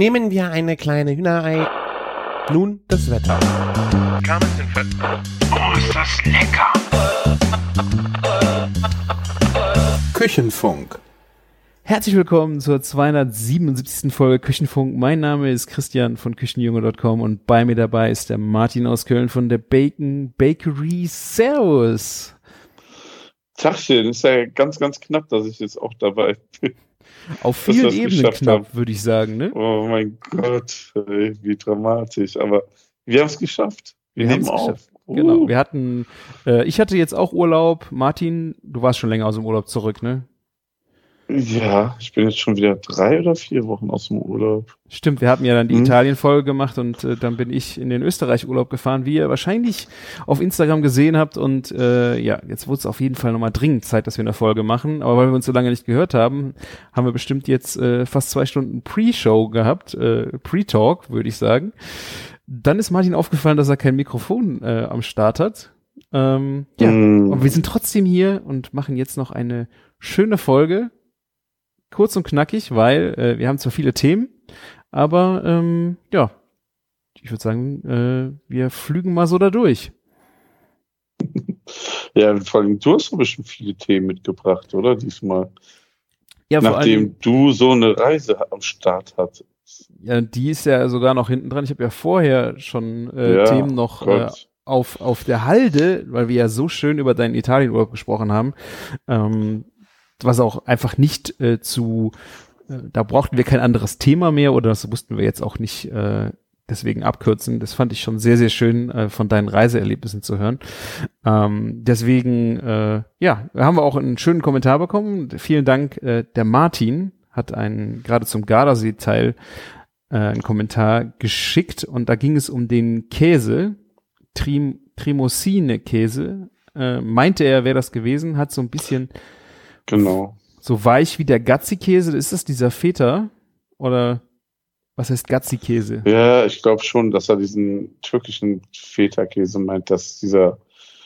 Nehmen wir eine kleine Hühnerei. Nun das Wetter. Oh, ist das lecker! Küchenfunk. Herzlich willkommen zur 277. Folge Küchenfunk. Mein Name ist Christian von Küchenjunge.com und bei mir dabei ist der Martin aus Köln von der Bacon Bakery. Servus. Tachchen, ist ja ganz, ganz knapp, dass ich jetzt auch dabei bin. Auf vielen es Ebenen knapp, haben. würde ich sagen, ne? Oh mein Gott, ey, wie dramatisch. Aber wir haben es geschafft. Wir, Wir haben's auf. geschafft. Genau. Uh. Wir hatten, äh, ich hatte jetzt auch Urlaub. Martin, du warst schon länger aus dem Urlaub zurück, ne? Ja, ich bin jetzt schon wieder drei oder vier Wochen aus dem Urlaub. Stimmt, wir hatten ja dann die Mhm. Italien-Folge gemacht und äh, dann bin ich in den Österreich-Urlaub gefahren, wie ihr wahrscheinlich auf Instagram gesehen habt. Und äh, ja, jetzt wurde es auf jeden Fall nochmal dringend Zeit, dass wir eine Folge machen. Aber weil wir uns so lange nicht gehört haben, haben wir bestimmt jetzt äh, fast zwei Stunden Pre-Show gehabt, äh, Pre-Talk, würde ich sagen. Dann ist Martin aufgefallen, dass er kein Mikrofon äh, am Start hat. Ähm, ja, Mm. aber wir sind trotzdem hier und machen jetzt noch eine schöne Folge. Kurz und knackig, weil äh, wir haben zwar viele Themen, aber ähm, ja, ich würde sagen, äh, wir flügen mal so da durch. Ja, vor allem, du hast doch bestimmt viele Themen mitgebracht, oder? Diesmal. Ja, Nachdem du so eine Reise am Start hattest. ja, die ist ja sogar noch hinten dran. Ich habe ja vorher schon äh, Ja, Themen noch äh, auf, auf der Halde, weil wir ja so schön über deinen Italienurlaub gesprochen haben, ähm, was auch einfach nicht äh, zu, äh, da brauchten wir kein anderes Thema mehr oder das mussten wir jetzt auch nicht äh, deswegen abkürzen. Das fand ich schon sehr, sehr schön äh, von deinen Reiseerlebnissen zu hören. Ähm, deswegen, äh, ja, haben wir auch einen schönen Kommentar bekommen. Vielen Dank. Äh, der Martin hat einen, gerade zum Gardasee-Teil, äh, einen Kommentar geschickt und da ging es um den Käse, Trim, Trimosine-Käse. Äh, meinte er, wäre das gewesen, hat so ein bisschen Genau. so weich wie der Gazzi-Käse. Ist das dieser Feta? Oder was heißt Gazzi-Käse? Ja, ich glaube schon, dass er diesen türkischen Feta-Käse meint, dass dieser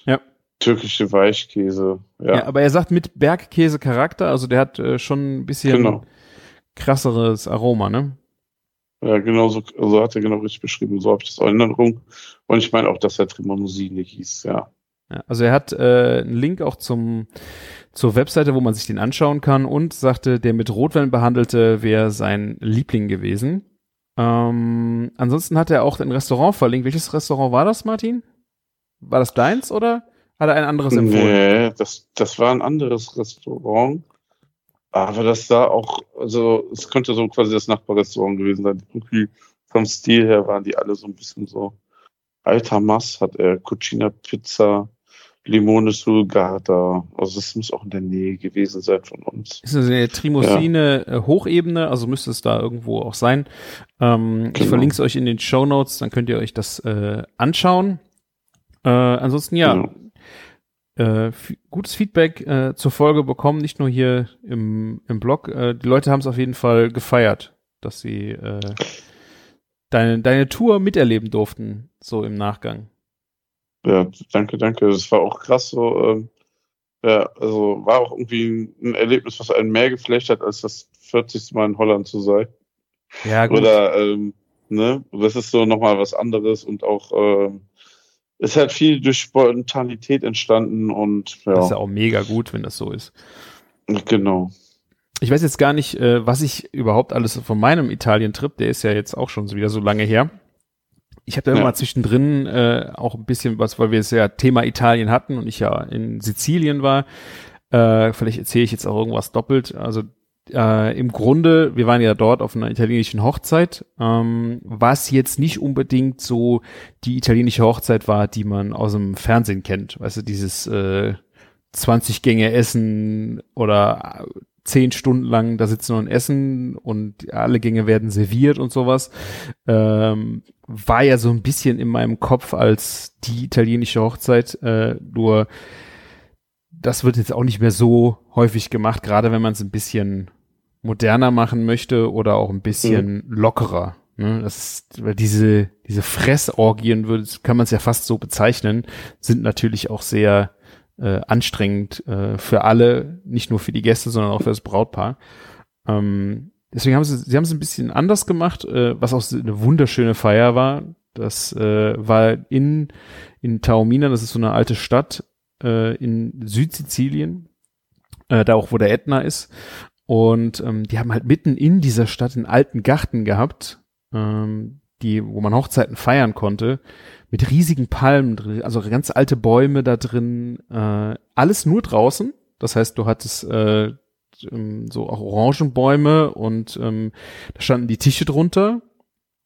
Ja. türkische Weichkäse. Ja, Ja. aber er sagt mit Bergkäse-Charakter, also der hat äh, schon ein bisschen genau. krasseres Aroma, ne? Ja, genau so, so hat er genau richtig beschrieben. So habe ich das auch in Erinnerung. Und ich meine auch, dass er Tremonosine hieß, ja. Ja, also er hat äh, einen Link auch zum zur Webseite, wo man sich den anschauen kann und sagte, der mit Rotwein behandelte wäre sein Liebling gewesen. Ähm, ansonsten hat er auch ein Restaurant verlinkt. Welches Restaurant war das, Martin? War das deins oder hat er ein anderes empfohlen? Nee, das, das war ein anderes Restaurant. Aber das sah auch, also es könnte so quasi das Nachbarrestaurant gewesen sein. Irgendwie vom Stil her waren die alle so ein bisschen so. Alter Mass hat er, Cucina Pizza, Limone Sulgata. Also es muss auch in der Nähe gewesen sein von uns. Ist das eine Trimosine äh, Hochebene, also müsste es da irgendwo auch sein. Ähm, Ich Genau. verlinke es euch in den Show Notes, dann könnt ihr euch das äh, anschauen. Äh, ansonsten ja, Genau. äh, gutes Feedback äh, zur Folge bekommen, nicht nur hier im, im Blog. Äh, die Leute haben es auf jeden Fall gefeiert, dass sie äh, deine, deine Tour miterleben durften, so im Nachgang. Ja, danke, danke. Das war auch krass so. Ähm, ja, also war auch irgendwie ein Erlebnis, was einen mehr geflecht hat, als das 40. Mal in Holland zu sein. Ja, gut. Oder, ähm, ne, das ist so nochmal was anderes und auch, ähm, ist halt viel durch Spontanität entstanden und Das ist ja ja, auch mega gut, wenn das so ist. genau. Ich weiß jetzt gar nicht, äh, was ich überhaupt alles von meinem Italien-Trip, der ist ja jetzt auch schon so wieder so lange her. Ich habe da Ja. immer zwischendrin äh, auch ein bisschen was, weil wir es ja Thema Italien hatten und ich ja in Sizilien war. Äh, vielleicht erzähle ich jetzt auch irgendwas doppelt. Also äh, im Grunde, wir waren ja dort auf einer italienischen Hochzeit, ähm, was jetzt nicht unbedingt so die italienische Hochzeit war, die man aus dem Fernsehen kennt. Weißt du, dieses äh, 20 Gänge Essen oder zehn Stunden lang da sitzen und essen und alle Gänge werden serviert und sowas. Ähm, war ja so ein bisschen in meinem Kopf als die italienische Hochzeit, äh, nur das wird jetzt auch nicht mehr so häufig gemacht, gerade wenn man es ein bisschen moderner machen möchte oder auch ein bisschen lockerer. Ne? Das ist, weil diese, diese Fressorgien, würde, kann man es ja fast so bezeichnen, sind natürlich auch sehr äh, anstrengend äh, für alle, nicht nur für die Gäste, sondern auch für das Brautpaar. Ähm, deswegen haben sie, sie haben es ein bisschen anders gemacht, äh, was auch eine wunderschöne Feier war. Das äh, war in, in Taormina, das ist so eine alte Stadt äh, in Südsizilien, äh, da auch, wo der Ätna ist. Und ähm, die haben halt mitten in dieser Stadt einen alten Garten gehabt, ähm, die, wo man Hochzeiten feiern konnte, mit riesigen Palmen drin, also ganz alte Bäume da drin, äh, alles nur draußen. Das heißt, du hattest äh, ähm, so auch Orangenbäume und ähm, da standen die Tische drunter.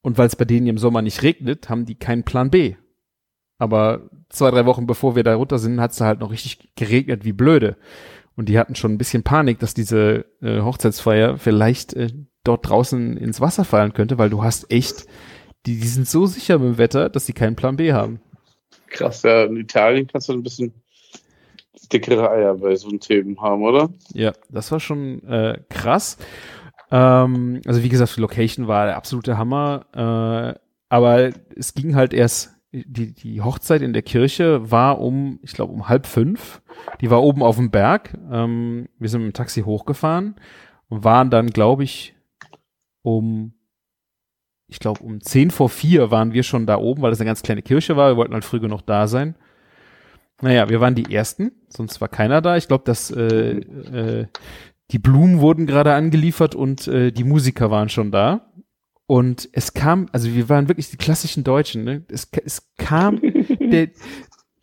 Und weil es bei denen im Sommer nicht regnet, haben die keinen Plan B. Aber zwei, drei Wochen bevor wir da runter sind, hat es halt noch richtig geregnet wie blöde. Und die hatten schon ein bisschen Panik, dass diese äh, Hochzeitsfeier vielleicht äh, dort draußen ins Wasser fallen könnte, weil du hast echt, die, die sind so sicher mit dem Wetter, dass die keinen Plan B haben. Krass, ja, in Italien kannst du ein bisschen dickere Eier bei so einem Themen haben, oder? Ja, das war schon äh, krass. Ähm, also wie gesagt, die Location war der absolute Hammer, äh, aber es ging halt erst die, die Hochzeit in der Kirche war um, ich glaube, um halb fünf. Die war oben auf dem Berg. Ähm, wir sind mit dem Taxi hochgefahren und waren dann, glaube ich, um, ich glaube, um zehn vor vier waren wir schon da oben, weil das eine ganz kleine Kirche war. Wir wollten halt früh genug da sein. Naja, wir waren die Ersten, sonst war keiner da. Ich glaube, dass äh, äh, die Blumen wurden gerade angeliefert und äh, die Musiker waren schon da. Und es kam, also wir waren wirklich die klassischen Deutschen, ne? Es, es kam, der,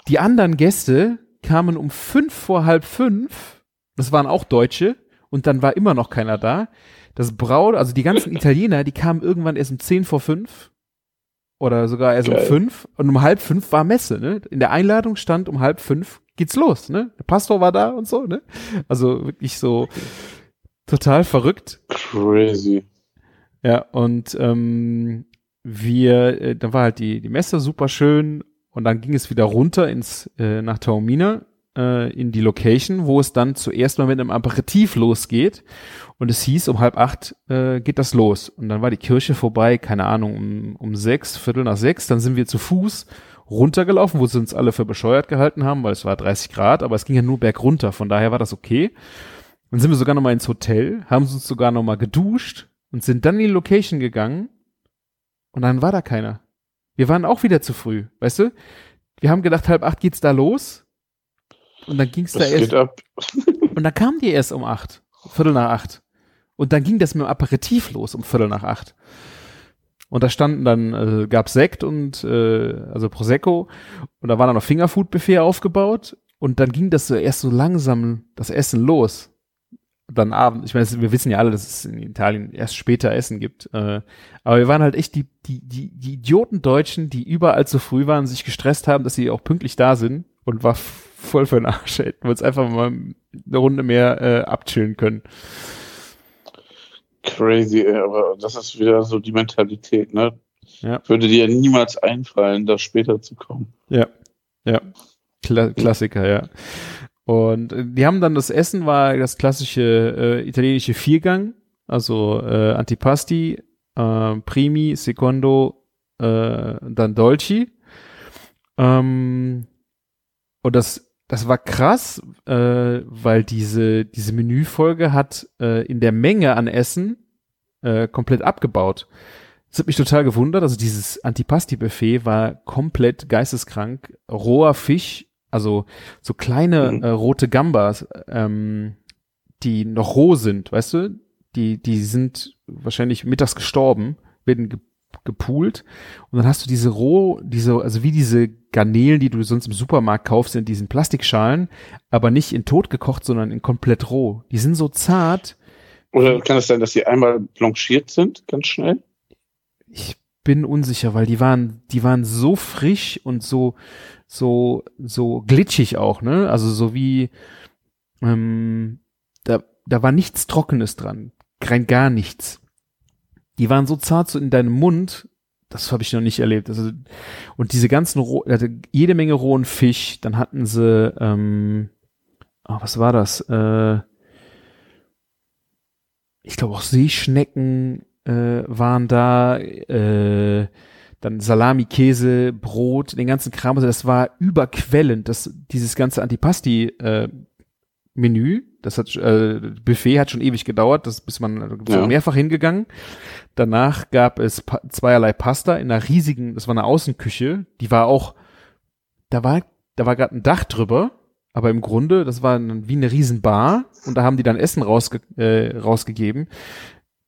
die anderen Gäste kamen um fünf vor halb fünf, das waren auch Deutsche, und dann war immer noch keiner da. Das Braut, also die ganzen Italiener, die kamen irgendwann erst um zehn vor fünf oder sogar erst Geil. um fünf und um halb fünf war Messe, ne? In der Einladung stand um halb fünf geht's los, ne? Der Pastor war da und so, ne? Also wirklich so total verrückt. Crazy. Ja, und ähm, wir, äh, dann war halt die, die Messe super schön und dann ging es wieder runter ins, äh, nach Taormina, äh, in die Location, wo es dann zuerst mal mit einem Aperitif losgeht. Und es hieß, um halb acht äh, geht das los. Und dann war die Kirche vorbei, keine Ahnung, um, um sechs, Viertel nach sechs. Dann sind wir zu Fuß runtergelaufen, wo sie uns alle für bescheuert gehalten haben, weil es war 30 Grad, aber es ging ja nur bergunter. Von daher war das okay. Dann sind wir sogar noch mal ins Hotel, haben uns sogar noch mal geduscht, und sind dann in die Location gegangen und dann war da keiner. Wir waren auch wieder zu früh, weißt du? Wir haben gedacht, halb acht geht's da los und dann ging's das da erst. Ab. und dann kamen die erst um acht, Viertel nach acht. Und dann ging das mit dem Aperitif los um Viertel nach acht. Und da standen dann, äh, gab Sekt und äh, also Prosecco und da war dann noch Fingerfood-Buffet aufgebaut und dann ging das so erst so langsam das Essen los dann Abend. Ich meine, wir wissen ja alle, dass es in Italien erst später Essen gibt. Äh, aber wir waren halt echt die, die, die, die Idioten Deutschen, die überall zu früh waren, sich gestresst haben, dass sie auch pünktlich da sind und war voll für den Arsch. Hätten wir uns einfach mal eine Runde mehr äh, abchillen können. Crazy, ey, aber das ist wieder so die Mentalität, ne? Ja. Würde dir niemals einfallen, da später zu kommen. Ja, ja. Kla Klassiker, ja. Und äh, die haben dann das Essen war das klassische äh, italienische Viergang, also äh, Antipasti, äh, Primi, Secondo, äh, dann Dolci. Ähm, und das das war krass, äh, weil diese diese Menüfolge hat äh, in der Menge an Essen äh, komplett abgebaut. Das hat mich total gewundert. Also dieses Antipasti-Buffet war komplett geisteskrank. Roher Fisch also so kleine mhm. äh, rote Gambas, ähm, die noch roh sind, weißt du? Die, die sind wahrscheinlich mittags gestorben, werden gepoolt und dann hast du diese roh, diese, also wie diese Garnelen, die du sonst im Supermarkt kaufst, in diesen Plastikschalen, aber nicht in tot gekocht, sondern in komplett roh. Die sind so zart. Oder kann es sein, dass sie einmal blanchiert sind, ganz schnell? Ich bin unsicher, weil die waren, die waren so frisch und so, so, so glitschig auch, ne? Also so wie, ähm, da, da war nichts Trockenes dran. Rein gar nichts. Die waren so zart so in deinem Mund, das habe ich noch nicht erlebt. Also, und diese ganzen, also jede Menge rohen Fisch, dann hatten sie, ähm, oh, was war das? Äh, ich glaube auch Seeschnecken äh, waren da, äh, dann Salami, Käse, Brot, den ganzen Kram. Also das war überquellend, das, dieses ganze Antipasti-Menü. Äh, Das hat äh, Buffet hat schon ewig gedauert, das bis man also ja. mehrfach hingegangen. Danach gab es pa zweierlei Pasta in einer riesigen, das war eine Außenküche, die war auch, da war, da war gerade ein Dach drüber, aber im Grunde, das war ein, wie eine Riesenbar und da haben die dann Essen rausge äh, rausgegeben.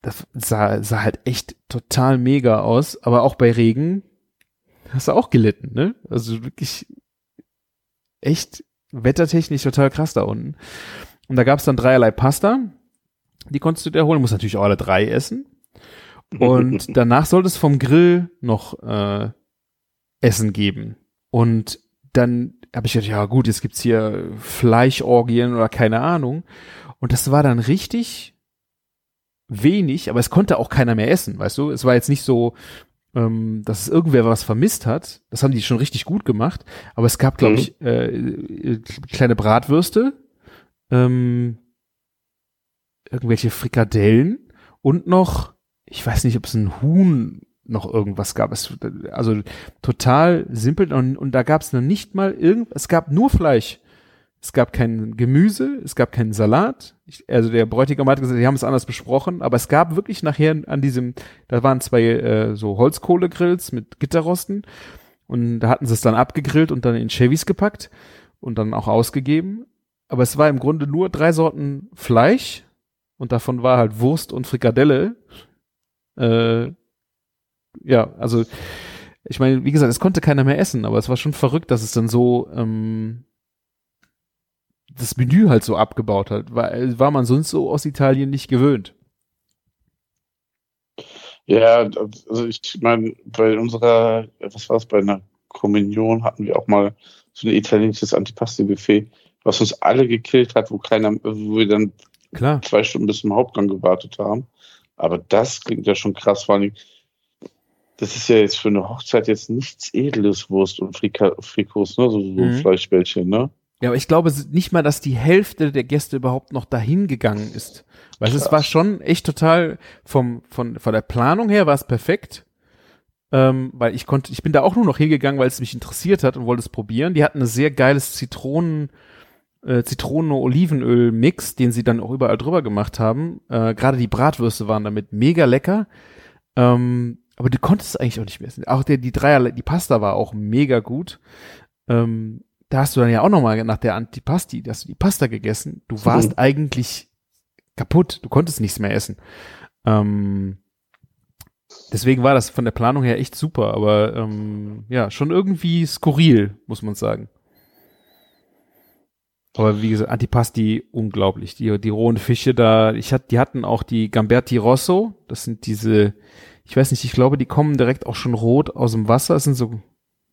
Das sah, sah halt echt total mega aus, aber auch bei Regen hast du auch gelitten, ne? Also wirklich echt wettertechnisch total krass da unten. Und da gab es dann dreierlei Pasta. Die konntest du dir holen. Musst natürlich auch alle drei essen. Und danach sollte es vom Grill noch äh, Essen geben. Und dann habe ich gedacht, ja gut, jetzt gibt's hier Fleischorgien oder keine Ahnung. Und das war dann richtig wenig, aber es konnte auch keiner mehr essen, weißt du? Es war jetzt nicht so, ähm, dass es irgendwer was vermisst hat. Das haben die schon richtig gut gemacht. Aber es gab, glaube mhm. ich, äh, äh, kleine Bratwürste, ähm, irgendwelche Frikadellen und noch, ich weiß nicht, ob es ein Huhn noch irgendwas gab. Es, also total simpel und, und da gab es noch nicht mal irgend, es gab nur Fleisch. Es gab kein Gemüse, es gab keinen Salat. Ich, also der Bräutigam hat gesagt, die haben es anders besprochen, aber es gab wirklich nachher an diesem, da waren zwei äh, so Holzkohlegrills mit Gitterrosten und da hatten sie es dann abgegrillt und dann in Chevys gepackt und dann auch ausgegeben. Aber es war im Grunde nur drei Sorten Fleisch und davon war halt Wurst und Frikadelle. Äh, ja, also ich meine, wie gesagt, es konnte keiner mehr essen, aber es war schon verrückt, dass es dann so ähm, das Menü halt so abgebaut hat, weil war man sonst so aus Italien nicht gewöhnt. Ja, also ich meine, bei unserer, was war es, bei einer Kommunion hatten wir auch mal so ein italienisches Antipasti-Buffet, was uns alle gekillt hat, wo keiner, wo wir dann Klar. zwei Stunden bis zum Hauptgang gewartet haben. Aber das klingt ja schon krass, vor allem, das ist ja jetzt für eine Hochzeit jetzt nichts Edles, Wurst und Frika Frikos, ne, so, so mhm. Fleischbällchen, ne? Ja, aber ich glaube nicht mal, dass die Hälfte der Gäste überhaupt noch dahin gegangen ist. Weil Krass. es war schon echt total vom, von, von der Planung her war es perfekt. Ähm, weil ich konnte, ich bin da auch nur noch hingegangen, weil es mich interessiert hat und wollte es probieren. Die hatten ein sehr geiles Zitronen, äh, Zitronen-Olivenöl-Mix, den sie dann auch überall drüber gemacht haben. Äh, Gerade die Bratwürste waren damit mega lecker. Ähm, aber du konntest es eigentlich auch nicht mehr essen. Auch der, die Dreier, die Pasta war auch mega gut. Ähm, da hast du dann ja auch nochmal nach der Antipasti, hast du die Pasta gegessen. Du warst mhm. eigentlich kaputt. Du konntest nichts mehr essen. Ähm, deswegen war das von der Planung her echt super, aber ähm, ja, schon irgendwie skurril, muss man sagen. Aber wie gesagt, Antipasti unglaublich. Die, die rohen Fische da, ich hatte, die hatten auch die Gamberti Rosso. Das sind diese, ich weiß nicht, ich glaube, die kommen direkt auch schon rot aus dem Wasser. Das sind so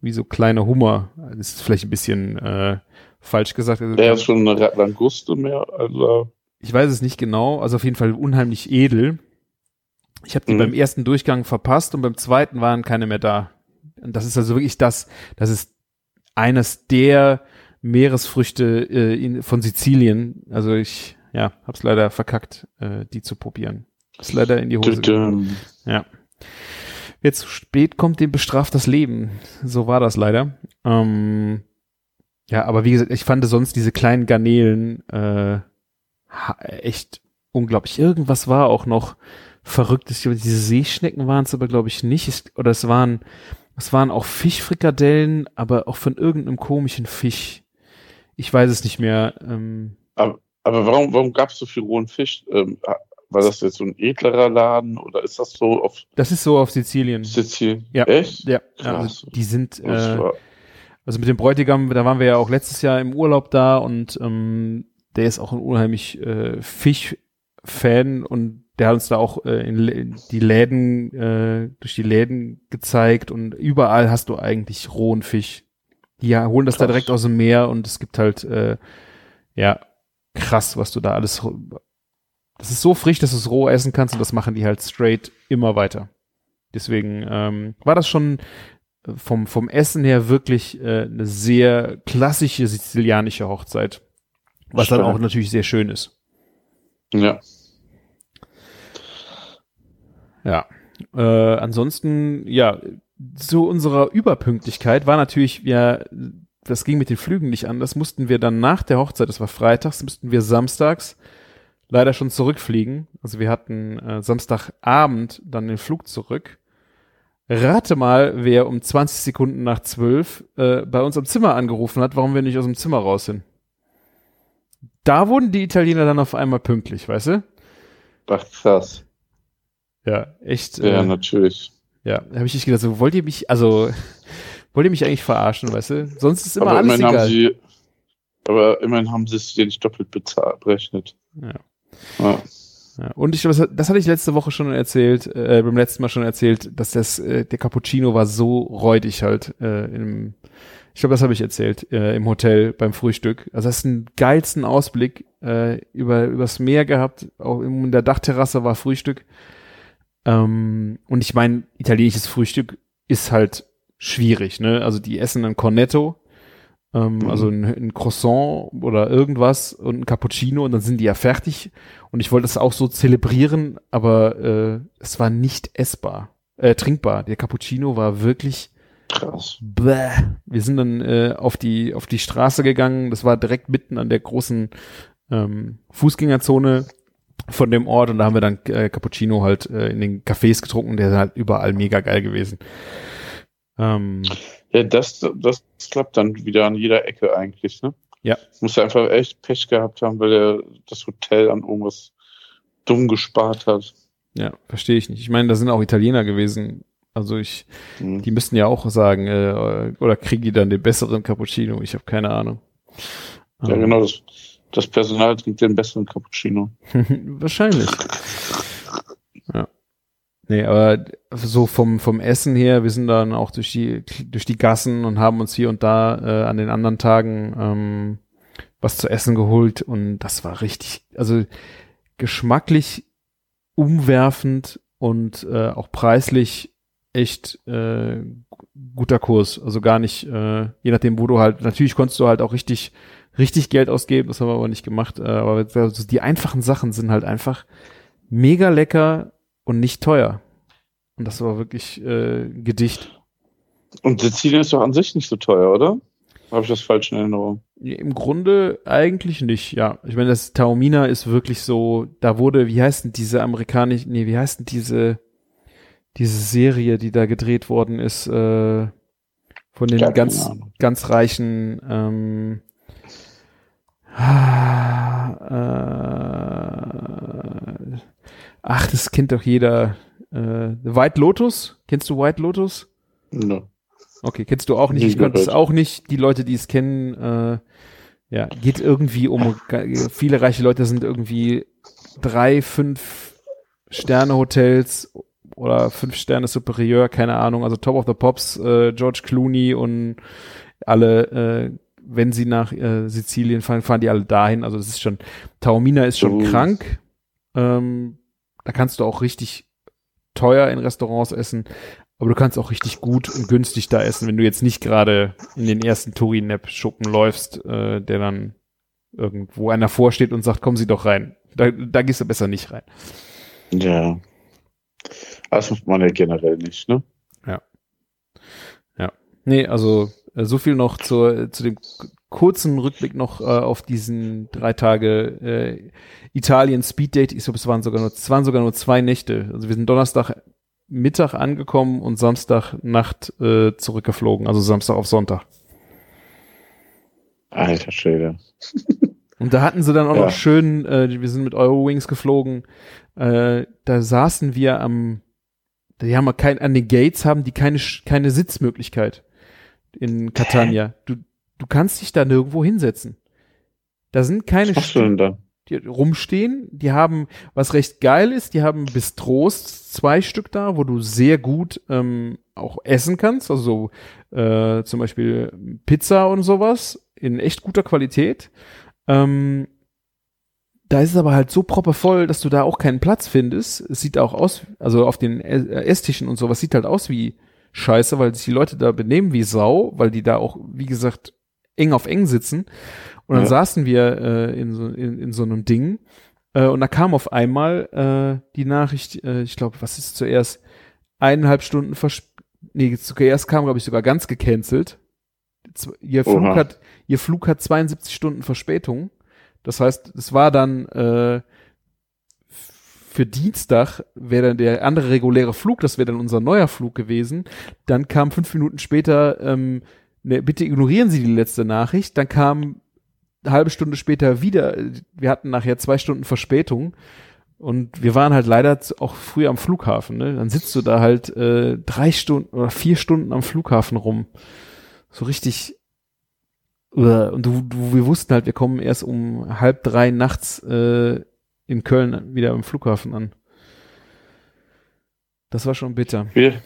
wie so kleine Hummer. Das ist vielleicht ein bisschen äh, falsch gesagt. Also, Der ist schon eine Languste mehr. Also. Ich weiß es nicht genau. Also auf jeden Fall unheimlich edel. Ich habe die mhm. beim ersten Durchgang verpasst und beim zweiten waren keine mehr da. Und das ist also wirklich das, das ist eines der Meeresfrüchte äh, in, von Sizilien. Also ich, ja, hab's leider verkackt, äh, die zu probieren. Ist leider in die Hose gegangen. Ja wer zu spät kommt, dem bestraft das Leben. So war das leider. Ähm, ja, aber wie gesagt, ich fand sonst diese kleinen Garnelen äh, echt unglaublich. Irgendwas war auch noch verrücktes. Diese Seeschnecken waren es aber, glaube ich, nicht. Oder es waren, es waren auch Fischfrikadellen, aber auch von irgendeinem komischen Fisch. Ich weiß es nicht mehr. Ähm, aber, aber warum, warum gab es so viel rohen Fisch? Ähm, war das jetzt so ein edlerer Laden oder ist das so auf. Das ist so auf Sizilien. Sizilien. Ja. Echt? Ja. Also die sind. Äh, also mit dem Bräutigam, da waren wir ja auch letztes Jahr im Urlaub da und ähm, der ist auch ein unheimlich äh, Fischfan und der hat uns da auch äh, in die Läden, äh, durch die Läden gezeigt und überall hast du eigentlich rohen Fisch. Die holen das krass. da direkt aus dem Meer und es gibt halt, äh, ja, krass, was du da alles das ist so frisch, dass du es roh essen kannst und das machen die halt straight immer weiter. Deswegen ähm, war das schon äh, vom, vom Essen her wirklich äh, eine sehr klassische sizilianische Hochzeit. Was dann auch natürlich sehr schön ist. Ja. Ja. Äh, ansonsten, ja, zu unserer Überpünktlichkeit war natürlich, ja, das ging mit den Flügen nicht an. Das mussten wir dann nach der Hochzeit, das war freitags, mussten wir samstags leider schon zurückfliegen. Also wir hatten äh, Samstagabend dann den Flug zurück. Rate mal, wer um 20 Sekunden nach 12 äh, bei uns am Zimmer angerufen hat, warum wir nicht aus dem Zimmer raus sind. Da wurden die Italiener dann auf einmal pünktlich, weißt du? Ach, krass. Ja, echt. Ja, äh, natürlich. Ja, da habe ich nicht gedacht, so wollt ihr mich, also wollt ihr mich eigentlich verarschen, weißt du? Sonst ist immer aber alles immerhin egal. haben sie, aber immerhin haben sie es dir nicht doppelt bezahlt, berechnet. Ja. Ja. Ja, und ich glaube, das, das hatte ich letzte Woche schon erzählt, äh, beim letzten Mal schon erzählt, dass das äh, der Cappuccino war so räudig halt äh, im ich glaube, das habe ich erzählt äh, im Hotel beim Frühstück. Also das ist einen geilsten Ausblick äh, über übers Meer gehabt. Auch in der Dachterrasse war Frühstück. Ähm, und ich meine, italienisches Frühstück ist halt schwierig. Ne? Also die essen ein Cornetto, ähm, Mhm. also ein, ein Croissant oder irgendwas und ein Cappuccino und dann sind die ja fertig. Und ich wollte das auch so zelebrieren, aber äh, es war nicht essbar, äh, trinkbar. Der Cappuccino war wirklich Krass. Bäh. Wir sind dann äh, auf die auf die Straße gegangen. Das war direkt mitten an der großen ähm, Fußgängerzone von dem Ort und da haben wir dann äh, Cappuccino halt äh, in den Cafés getrunken. Der ist halt überall mega geil gewesen. Ähm, Ja, das, das klappt dann wieder an jeder Ecke eigentlich, ne? Ja. Muss er einfach echt Pech gehabt haben, weil er das Hotel an irgendwas dumm gespart hat. ja, verstehe ich nicht. Ich meine, da sind auch Italiener gewesen. Also ich, Hm. die müssten ja auch sagen, äh, oder kriegen die dann den besseren Cappuccino? Ich habe keine Ahnung. Ja, genau, das, das Personal trinkt den besseren Cappuccino. Wahrscheinlich. Ja. Nee, aber so vom, vom Essen her, wir sind dann auch durch die, durch die Gassen und haben uns hier und da äh, an den anderen Tagen ähm, was zu essen geholt und das war richtig, also geschmacklich umwerfend und äh, auch preislich echt äh, guter Kurs. Also gar nicht, äh, je nachdem, wo du halt, natürlich konntest du halt auch richtig, richtig Geld ausgeben, das haben wir aber nicht gemacht. Äh, aber also die einfachen Sachen sind halt einfach mega lecker und nicht teuer. Und das war wirklich äh, Gedicht. Und Sizilien ist doch an sich nicht so teuer, oder? Habe ich das falsch in Erinnerung? Im Grunde eigentlich nicht, ja. Ich meine, das Taormina ist wirklich so, da wurde, wie heißt denn diese amerikanische, nee, wie heißt denn diese, diese Serie, die da gedreht worden ist, äh, von den keine ganz, Ahnung. ganz reichen, ähm, äh, ach, das kennt doch jeder. Äh, White Lotus? Kennst du White Lotus? No. Okay, kennst du auch nicht. Ich konnte es auch nicht. Die Leute, die es kennen, äh, ja, geht irgendwie um, viele reiche Leute sind irgendwie drei, fünf Sterne Hotels oder fünf Sterne Superieur, keine Ahnung, also Top of the Pops, äh, George Clooney und alle, äh, wenn sie nach äh, Sizilien fahren, fahren die alle dahin. Also das ist schon, Taormina ist schon Uh. krank. Ähm, da kannst du auch richtig teuer in Restaurants essen. Aber du kannst auch richtig gut und günstig da essen, wenn du jetzt nicht gerade in den ersten Touri-Nap-Schuppen läufst, äh, der dann irgendwo einer vorsteht und sagt, kommen Sie doch rein. Da, da gehst du besser nicht rein. Ja. Das macht man ja generell nicht, ne? Nee, also so viel noch zur, zu dem kurzen Rückblick noch äh, auf diesen drei Tage äh, Italien Speed Date. Ich glaube, es waren sogar nur, es waren sogar nur zwei Nächte. Also wir sind Donnerstag Mittag angekommen und Samstag Nacht äh, zurückgeflogen, also Samstag auf Sonntag. Alter Schwede. Und da hatten sie dann auch Ja. noch schön, äh, wir sind mit Eurowings geflogen, äh, da saßen wir am, die haben kein, an den Gates haben die keine, keine Sitzmöglichkeit in Catania. Du, du kannst dich da nirgendwo hinsetzen. Da sind keine Was da? die rumstehen. Die haben, was recht geil ist, die haben Bistros, zwei Stück da, wo du sehr gut ähm, auch essen kannst. Also äh, zum Beispiel Pizza und sowas in echt guter Qualität. Ähm, da ist es aber halt so proppevoll, dass du da auch keinen Platz findest. Es sieht auch aus, also auf den Ess- Esstischen und sowas sieht halt aus wie Scheiße, weil sich die Leute da benehmen wie Sau, weil die da auch, wie gesagt, eng auf eng sitzen. Und dann Ja. saßen wir äh, in, so, in, in so einem Ding äh, und da kam auf einmal äh, die Nachricht, äh, ich glaube, was ist zuerst? Eineinhalb Stunden vers nee, zuerst kam, glaube ich, sogar ganz gecancelt. ihr Flug Oha. hat, ihr Flug hat 72 Stunden Verspätung. Das heißt, es war dann äh, für Dienstag wäre dann der andere reguläre Flug, das wäre dann unser neuer Flug gewesen. Dann kam fünf Minuten später, ähm, ne, bitte ignorieren Sie die letzte Nachricht. Dann kam halbe Stunde später wieder, äh, wir hatten nachher zwei Stunden Verspätung. Und wir waren halt leider auch früh am Flughafen. Ne? Dann sitzt du da halt äh, drei Stunden oder vier Stunden am Flughafen rum. So richtig. Uah. Und du, du, wir wussten halt, wir kommen erst um halb drei nachts äh, in Köln wieder am Flughafen an. Das war schon bitter. Wir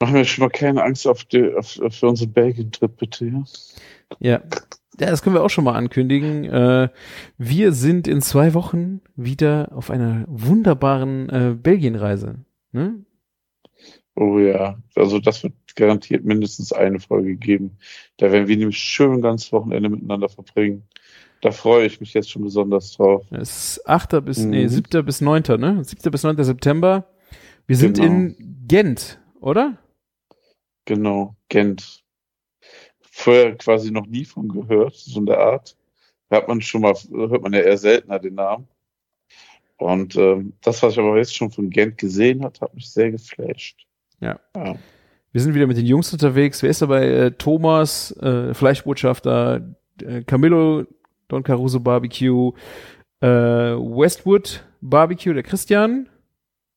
machen mir schon mal keine Angst auf die, auf, für unseren Belgien-Trip, bitte. Ja? Ja. Ja, das können wir auch schon mal ankündigen. Äh, wir sind in zwei Wochen wieder auf einer wunderbaren äh, Belgienreise. Ne? Oh ja, also das wird garantiert mindestens eine Folge geben. Da werden wir nämlich schön ganz Wochenende miteinander verbringen. Da freue ich mich jetzt schon besonders drauf. Es ist 8. bis, nee, Mhm. 7. bis 9. ne? 7. bis 9. September. Wir sind Genau. in Gent, oder? Genau, Gent. Vorher quasi noch nie von gehört, so in der Art. Hat man schon mal, hört man ja eher seltener den Namen. Und ähm, das, was ich aber jetzt schon von Gent gesehen hat, hat mich sehr geflasht. Ja. ja. Wir sind wieder mit den Jungs unterwegs. Wer ist dabei? Äh, Thomas, äh, Fleischbotschafter, äh, Camillo, Don Caruso Barbecue, äh, Westwood Barbecue, der Christian,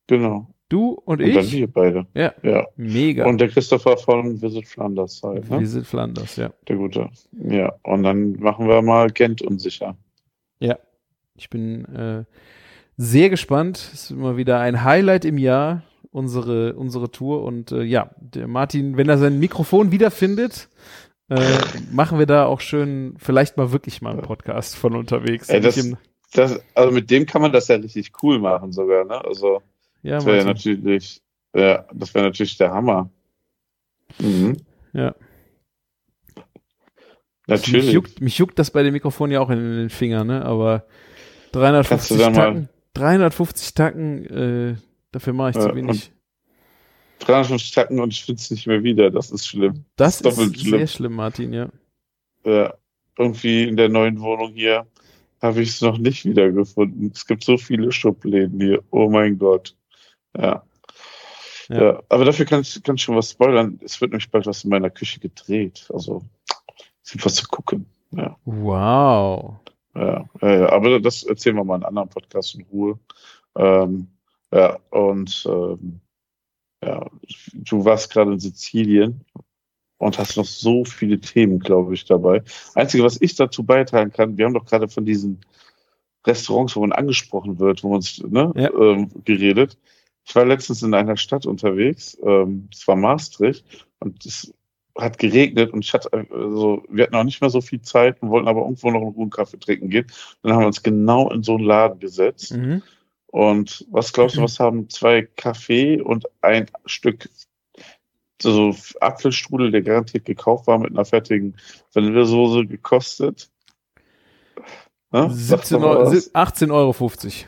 Genau. du und, Und dann ich. wir beide. Ja. Ja. Mega. Und der Christopher von Visit Flanders halt, ne? sind Flanders, ja. Der Gute. Ja. Und dann machen wir mal Gent unsicher. Ja. Ich bin äh, sehr gespannt. Es ist immer wieder ein Highlight im Jahr, unsere, unsere Tour. Und äh, ja, der Martin, wenn er sein Mikrofon wiederfindet, äh, machen wir da auch schön, vielleicht mal wirklich mal einen Podcast von unterwegs. Ey, das- Das, also mit dem kann man das ja richtig cool machen sogar, ne? Also ja, das wäre ja natürlich, ja, das wäre natürlich der Hammer. Mhm. Ja. Natürlich. Mich juckt, mich juckt das bei dem Mikrofon ja auch in den Fingern, ne? Aber Kannst 350 du da mal- Tacken, 350 Tacken, äh, dafür mache ich zu Ja, wenig. 350 Tacken und ich finde es nicht mehr wieder. Das ist schlimm. Das ist doppelt sehr schlimm. schlimm, Martin, ja. Ja. Irgendwie in der neuen Wohnung hier habe ich es noch nicht wiedergefunden. Es gibt so viele Schubläden hier. Oh mein Gott. Ja. Ja. Ja, aber dafür kann ich, kann ich schon was spoilern. Es wird nämlich bald was in meiner Küche gedreht. Also, es gibt was zu gucken. Ja. Wow. Ja, ja, aber das erzählen wir mal in einem anderen Podcast in Ruhe. Ähm, ja, und ähm, ja, du warst gerade in Sizilien und hast noch so viele Themen, glaube ich, dabei. Einzige, was ich dazu beitragen kann, wir haben doch gerade von diesen Restaurants, wo man angesprochen wird, wo man uns ne, Ja. ähm, geredet. Ich war letztens in einer Stadt unterwegs, ähm, es war Maastricht und es hat geregnet und ich hatte, also, wir hatten auch nicht mehr so viel Zeit und wollten aber irgendwo noch einen Kaffee trinken gehen. Dann haben wir uns genau in so einen Laden gesetzt. Mhm. Und was glaubst du, was haben zwei Kaffee und ein Stück so Apfelstrudel, der garantiert gekauft war, mit einer fertigen Vanillesoße gekostet? Ne? Sag 17 doch mal Euro, was. 18,50 Euro. 50.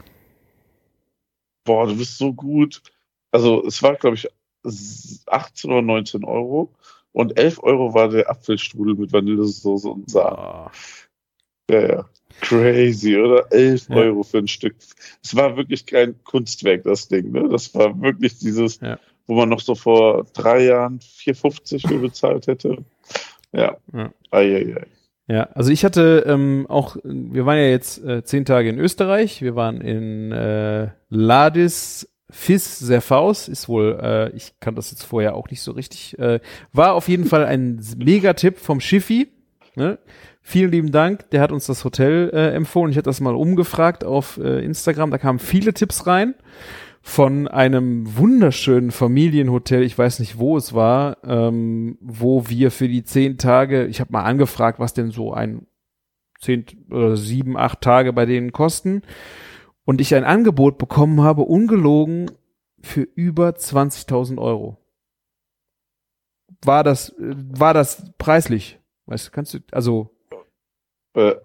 Boah, du bist so gut. Also es war, glaube ich, 18 oder 19 Euro. Und 11 Euro war der Apfelstrudel mit Vanillesoße und Sahne. Ah. Ja, ja. Crazy, oder? 11 Ja. Euro für ein Stück. Es war wirklich kein Kunstwerk, das Ding, ne? Das war wirklich dieses, Ja. wo man noch so vor drei Jahren 4,50 für bezahlt hätte. Ja. Ja. Eieiei. Ja, also ich hatte ähm, auch, wir waren ja jetzt äh, zehn Tage in Österreich. Wir waren in äh, Ladis Fis Serfaus, ist wohl, äh, ich kann das jetzt vorher auch nicht so richtig, äh, war auf jeden Fall ein Megatipp vom Schiffi. Ne? Vielen lieben Dank, der hat uns das Hotel äh, empfohlen. Ich hatte das mal umgefragt auf äh, Instagram, da kamen viele Tipps rein von einem wunderschönen Familienhotel, ich weiß nicht, wo es war, ähm, wo wir für die zehn Tage, ich habe mal angefragt, was denn so ein zehn oder sieben, acht Tage bei denen kosten. Und ich ein Angebot bekommen habe, ungelogen, für über 20.000 Euro. War das, äh, war das preislich? Weißt du, kannst du, also, Äh,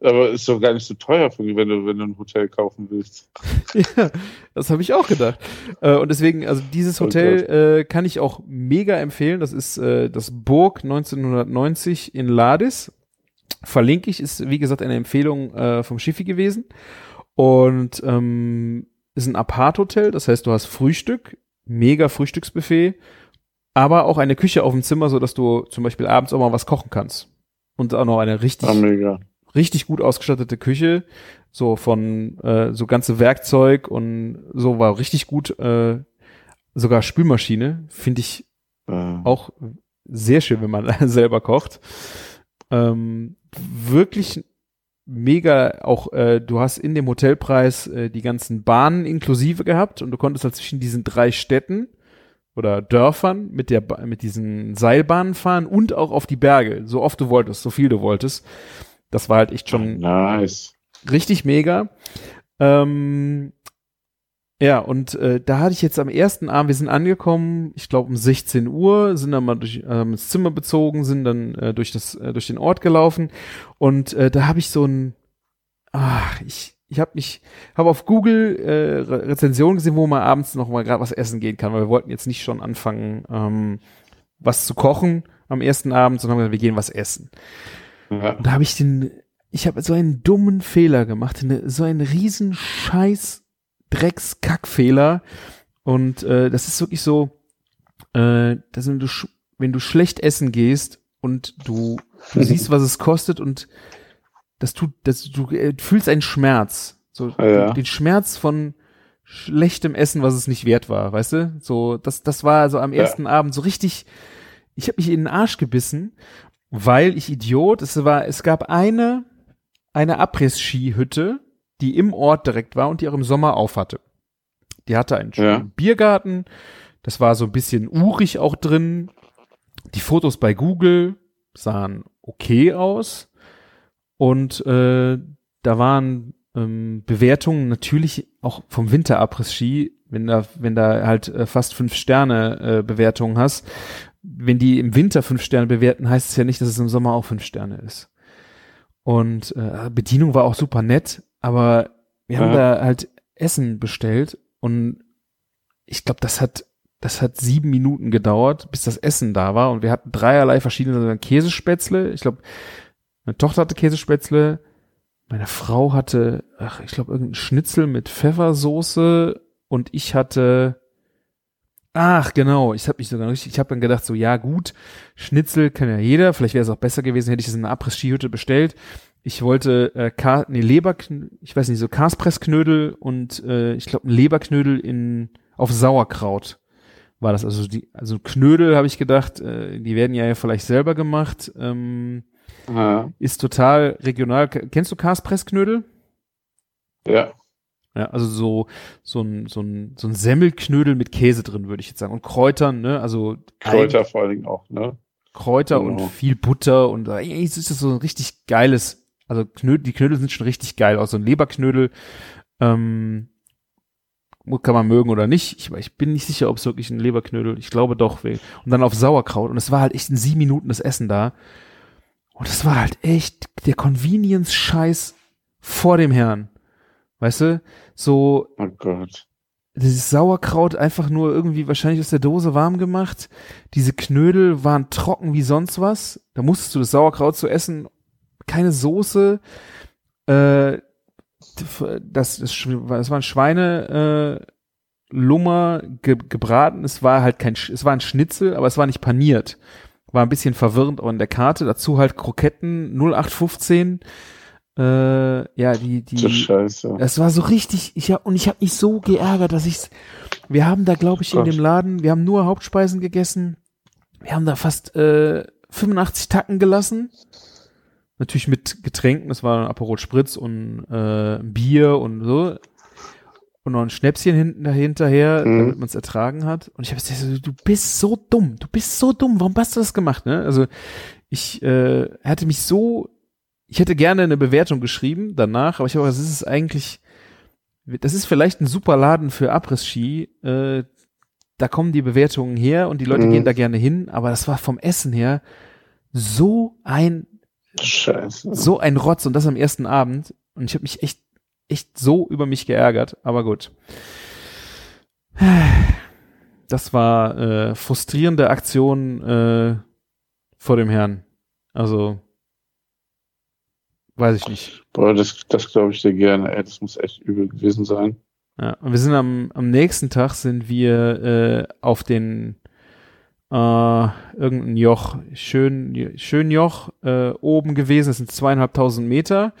Aber ist doch gar nicht so teuer, für, wenn du, wenn du ein Hotel kaufen willst. ja, das habe ich auch gedacht. Äh, und deswegen, also dieses Oh Hotel äh, kann ich auch mega empfehlen. Das ist äh, das Burg 1990 in Ladis. Verlinke ich, ist wie gesagt eine Empfehlung äh, vom Schiffi gewesen. Und ähm, ist ein Apart-Hotel, das heißt, du hast Frühstück, mega Frühstücksbuffet, aber auch eine Küche auf dem Zimmer, so dass du zum Beispiel abends auch mal was kochen kannst. Und auch noch eine richtig Ah, mega. richtig gut ausgestattete Küche, so von äh, so ganze Werkzeug und so war richtig gut. Äh, sogar Spülmaschine finde ich Äh, auch sehr schön, wenn man selber kocht. Ähm, wirklich mega auch äh, du hast in dem Hotelpreis äh, die ganzen Bahnen inklusive gehabt und du konntest halt zwischen diesen drei Städten oder Dörfern mit der Ba- mit diesen Seilbahnen fahren und auch auf die Berge, so oft du wolltest, so viel du wolltest. Das war halt echt schon nice. richtig mega. Ähm, ja, und äh, da hatte ich jetzt am ersten Abend, wir sind angekommen, ich glaube um 16 Uhr, sind dann mal durch ähm, das Zimmer bezogen, sind dann äh, durch das äh, durch den Ort gelaufen und äh, da habe ich so ein ach, ich ich habe mich habe auf Google äh, Re Rezensionen gesehen, wo man abends noch mal gerade was essen gehen kann, weil wir wollten jetzt nicht schon anfangen ähm, was zu kochen am ersten Abend, sondern gesagt, wir gehen was essen. Ja. Und da habe ich den, ich habe so einen dummen Fehler gemacht, eine, so einen riesen Scheiß Dreckskackfehler. Und äh, das ist wirklich so, äh, dass wenn du wenn du schlecht essen gehst und du, du siehst, was es kostet und das tut, das du äh, fühlst einen Schmerz, so Ja. den, Schmerz von schlechtem Essen, was es nicht wert war, weißt du? So das das war so am Ja. ersten Abend so richtig. Ich habe mich in den Arsch gebissen weil ich Idiot, es war, es gab eine, eine Abriss-Ski-Hütte, die im Ort direkt war und die auch im Sommer auf hatte. Die hatte einen schönen Ja. Biergarten, das war so ein bisschen urig auch drin. Die Fotos bei Google sahen okay aus und äh, da waren ähm, Bewertungen natürlich auch vom Winterabriss-Ski, wenn da, wenn da halt äh, fast fünf Sterne äh, Bewertungen hast, wenn die im Winter fünf Sterne bewerten, heißt es ja nicht, dass es im Sommer auch fünf Sterne ist. Und äh, Bedienung war auch super nett, aber wir haben Ja. da halt Essen bestellt und ich glaube, das hat das hat sieben Minuten gedauert, bis das Essen da war und wir hatten dreierlei verschiedene Käsespätzle. Ich glaube, meine Tochter hatte Käsespätzle, meine Frau hatte, ach, ich glaube, irgendein Schnitzel mit Pfeffersoße und ich hatte Ach, genau. Ich habe mich sogar richtig, ich habe dann gedacht, so, ja, gut, Schnitzel kann ja jeder. Vielleicht wäre es auch besser gewesen, hätte ich es in einer Abriss-Skihütte bestellt. Ich wollte äh, Ka nee, Leber, ich weiß nicht, so Kaspressknödel und äh, ich glaube ein Leberknödel in auf Sauerkraut war das. Also die, also Knödel habe ich gedacht, äh, die werden ja vielleicht selber gemacht. Ähm, Ja. ist total regional. Kennst du Kaspressknödel? ja. Ja, also so, so ein, so ein, so ein Semmelknödel mit Käse drin, würde ich jetzt sagen. Und Kräutern, ne? Also Kräuter vor allen Dingen auch, ne? Kräuter Genau. und viel Butter und äh, eigentlich ist das so ein richtig geiles, also Knödel, die Knödel sind schon richtig geil, auch so ein Leberknödel, ähm, kann man mögen oder nicht. Ich, ich bin nicht sicher, ob es wirklich ein Leberknödel, ich glaube doch. weh. Und dann auf Sauerkraut und es war halt echt in sieben Minuten das Essen da. Und es war halt echt der Convenience-Scheiß vor dem Herrn. Weißt du? So, Oh Gott. dieses Sauerkraut einfach nur irgendwie wahrscheinlich aus der Dose warm gemacht. Diese Knödel waren trocken wie sonst was. Da musstest du das Sauerkraut zu essen. Keine Soße. Äh, das, das, das war ein Schweine äh, Lummer ge gebraten. Es war halt kein, Sch- es war ein Schnitzel, aber es war nicht paniert. War ein bisschen verwirrend auch in der Karte. Dazu halt Kroketten 0815. Äh, ja, die, die. So scheiße. Es war so richtig, ich hab, und ich habe mich so geärgert, dass ich's. Wir haben da, glaube ich, in Gott. dem Laden, wir haben nur Hauptspeisen gegessen. Wir haben da fast äh, 85 Tacken gelassen. Natürlich mit Getränken, das war Aperol Spritz und äh, Bier und so. Und noch ein Schnäpschen hinten dahinterher, Mhm. damit man es ertragen hat. Und ich habe gesagt, so, du bist so dumm, du bist so dumm, warum hast du das gemacht? Ne? Also ich äh, hatte mich so ich hätte gerne eine Bewertung geschrieben danach, aber ich habe gesagt, das ist eigentlich, das ist vielleicht ein super Laden für Abriss-Ski. Äh, da kommen die Bewertungen her und die Leute Mhm. gehen da gerne hin, aber das war vom Essen her so ein Scheiße. so ein Rotz und das am ersten Abend. Und ich habe mich echt, echt so über mich geärgert. Aber gut. Das war äh, frustrierende Aktion äh, vor dem Herrn. Also weiß ich nicht. Boah, das, das glaube ich dir gerne, ey. Das muss echt übel gewesen sein. Ja, und wir sind am, am nächsten Tag sind wir äh, auf den äh, irgendein Joch, schön, schön Joch äh, oben gewesen. Das sind zweieinhalbtausend Meter.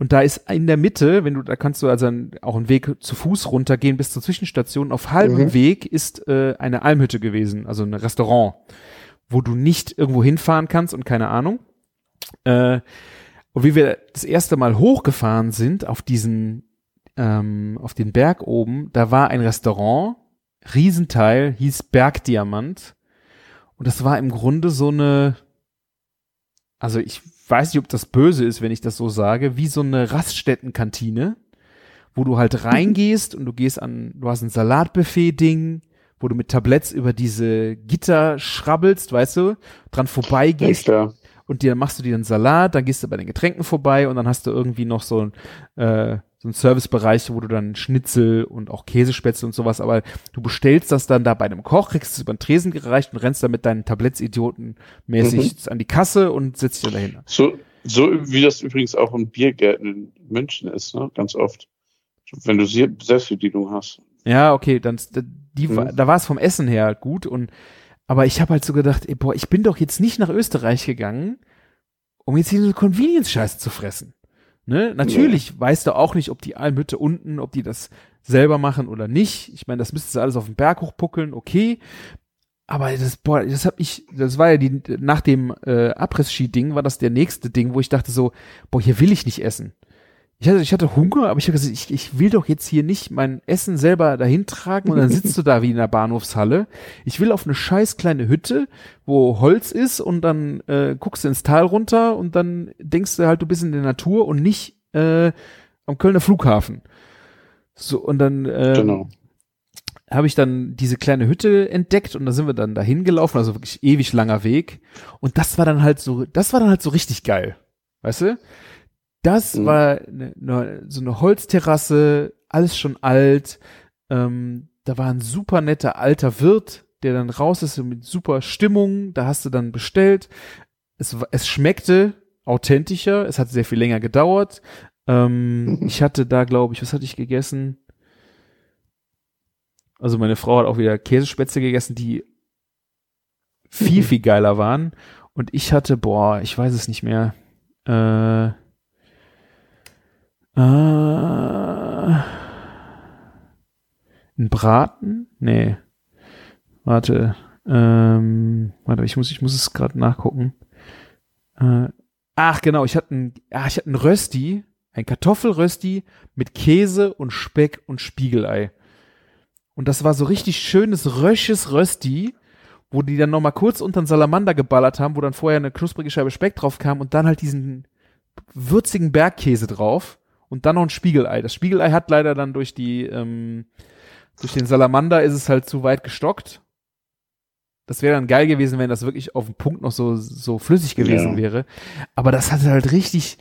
Und da ist in der Mitte, wenn du, da kannst du also einen, auch einen Weg zu Fuß runtergehen bis zur Zwischenstation. Auf halbem Mhm. Weg ist äh, eine Almhütte gewesen, also ein Restaurant, wo du nicht irgendwo hinfahren kannst und keine Ahnung. Äh, und wie wir das erste Mal hochgefahren sind auf diesen, ähm, auf den Berg oben, da war ein Restaurant, Riesenteil, hieß Bergdiamant. Und das war im Grunde so eine, also ich weiß nicht, ob das böse ist, wenn ich das so sage, wie so eine Raststättenkantine, wo du halt reingehst und du gehst an, du hast ein Salatbuffet-Ding, wo du mit Tabletts über diese Gitter schrabbelst, weißt du, dran Ja, vorbeigehst klar. und dir machst du dir einen Salat, dann gehst du bei den Getränken vorbei und dann hast du irgendwie noch so ein äh, so ein Servicebereich, wo du dann Schnitzel und auch Käsespätzle und sowas, aber du bestellst das dann da bei einem Koch, kriegst es über den Tresen gereicht und rennst dann mit deinen Tabletts idiotenmäßig an die Kasse und setzt dich da dahin. So, so wie das übrigens auch in Biergärten in München ist, ne? Ganz oft. Wenn du Sie- Selbstbedienung hast. Ja, okay, dann die, Mhm. da war es vom Essen her halt gut und aber ich habe halt so gedacht, ey, boah, ich bin doch jetzt nicht nach Österreich gegangen, um jetzt hier so Convenience-Scheiße zu fressen. Ne? Natürlich weißt du auch nicht, ob die Almhütte unten, ob die das selber machen oder nicht. Ich meine, das müsstest du alles auf den Berg hochpuckeln, okay. Aber das, boah, das hab ich, das war ja die, nach dem äh, Abriss-Ski-Ding war das der nächste Ding, wo ich dachte so, boah, hier will ich nicht essen. Ich hatte, ich hatte Hunger, aber ich habe gesagt, ich, ich will doch jetzt hier nicht mein Essen selber dahin tragen und dann sitzt du da wie in der Bahnhofshalle. Ich will auf eine scheiß kleine Hütte, wo Holz ist und dann äh, guckst du ins Tal runter und dann denkst du halt, du bist in der Natur und nicht äh, am Kölner Flughafen. So, und dann äh, Genau. habe ich dann diese kleine Hütte entdeckt und da sind wir dann dahin gelaufen, also wirklich ewig langer Weg. Und das war dann halt so, das war dann halt so richtig geil. Weißt du? Das Mhm. war ne, ne, so eine Holzterrasse, alles schon alt. Ähm, da war ein super netter alter Wirt, der dann raus ist mit super Stimmung. Da hast du dann bestellt. Es, es schmeckte authentischer. Es hat sehr viel länger gedauert. Ähm, ich hatte da, glaube ich, was hatte ich gegessen? Also meine Frau hat auch wieder Käsespätzle gegessen, die viel, viel geiler waren. Und ich hatte, boah, ich weiß es nicht mehr. Äh, äh, ein Braten? Nee. Warte. Ähm, warte, ich muss, ich muss es gerade nachgucken. Äh, ach, genau, ich hatte ein, ah, ich hatte ein Rösti, ein Kartoffelrösti mit Käse und Speck und Spiegelei. Und das war so richtig schönes, rösches Rösti, wo die dann nochmal kurz unter den Salamander geballert haben, wo dann vorher eine knusprige Scheibe Speck drauf kam und dann halt diesen würzigen Bergkäse drauf und dann noch ein Spiegelei. Das Spiegelei hat leider dann durch die, ähm, durch den Salamander ist es halt zu weit gestockt. Das wäre dann geil gewesen, wenn das wirklich auf dem Punkt noch so, so flüssig gewesen Ja. wäre. Aber das hatte halt richtig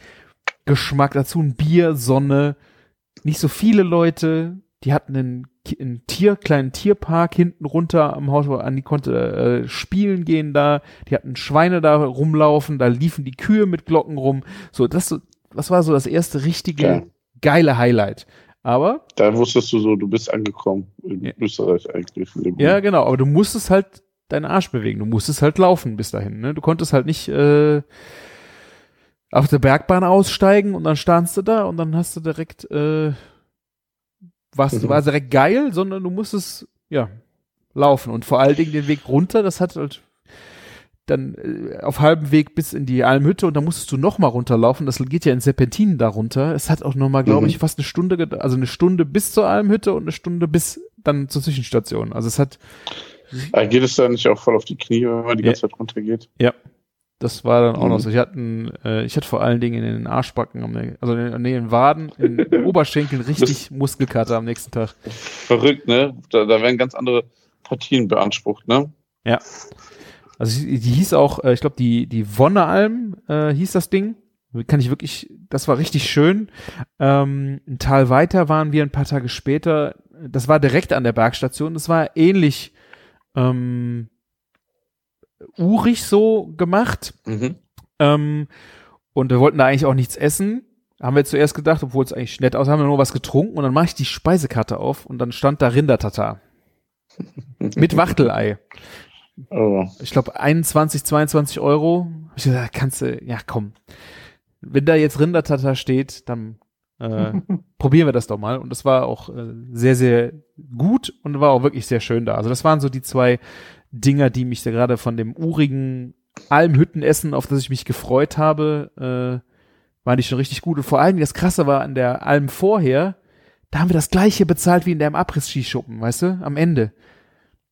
Geschmack dazu. Ein Bier, Sonne, nicht so viele Leute. Die hatten einen, einen Tier, kleinen Tierpark hinten runter am Haus, wo Andi konnte äh, spielen gehen da. Die hatten Schweine da rumlaufen, da liefen die Kühe mit Glocken rum. So, das, das war so das erste richtige Ja. geile Highlight. Aber, Da wusstest du so, du bist angekommen in Ja. Österreich eigentlich. Ja, genau, aber du musstest halt deinen Arsch bewegen. Du musstest halt laufen bis dahin. Ne? Du konntest halt nicht äh, auf der Bergbahn aussteigen und dann standst du da und dann hast du direkt äh, was Mhm. war direkt geil, sondern du musstest ja laufen und vor allen Dingen den Weg runter, das hat halt dann äh, auf halbem Weg bis in die Almhütte und dann musstest du noch mal runterlaufen. Das geht ja in Serpentinen da runter. Es hat auch noch mal, glaube Mhm. ich, fast eine Stunde, also eine Stunde bis zur Almhütte und eine Stunde bis dann zur Zwischenstation. Also es hat, geht es da nicht auch voll auf die Knie, wenn man die Ja. ganze Zeit runtergeht? das war dann auch Mhm. noch so. Ich hatte, äh, ich hatte vor allen Dingen in den Arschbacken, also in, nee, in den Waden, in den Oberschenkeln richtig Muskelkater am nächsten Tag. Verrückt, ne? Da, da werden ganz andere Partien beansprucht, ne? Also die, die hieß auch, äh, ich glaube, die, die Wonnealm äh, hieß das Ding. Kann ich wirklich, das war richtig schön. Ähm, ein Tal weiter waren wir ein paar Tage später. Das war direkt an der Bergstation. Das war ähnlich ähm, urig so gemacht. Mhm. Ähm, und wir wollten da eigentlich auch nichts essen. Haben wir zuerst gedacht, obwohl es eigentlich nett aussah, haben wir nur was getrunken und dann mache ich die Speisekarte auf und dann stand da Rindertatar. Mit Wachtelei. Oh. Ich glaube 21, 22 Euro. Ich gesagt, kannst du, ja komm. Wenn da jetzt Rindertatar steht, dann äh, probieren wir das doch mal. Und das war auch äh, sehr, sehr gut und war auch wirklich sehr schön da. Also das waren so die zwei Dinger, die mich da gerade von dem urigen Almhüttenessen, auf das ich mich gefreut habe, äh, waren die schon richtig gut. Und vor allem das Krasse war an der Alm vorher, da haben wir das gleiche bezahlt wie in der Abriss-Skischuppen, weißt du, am Ende.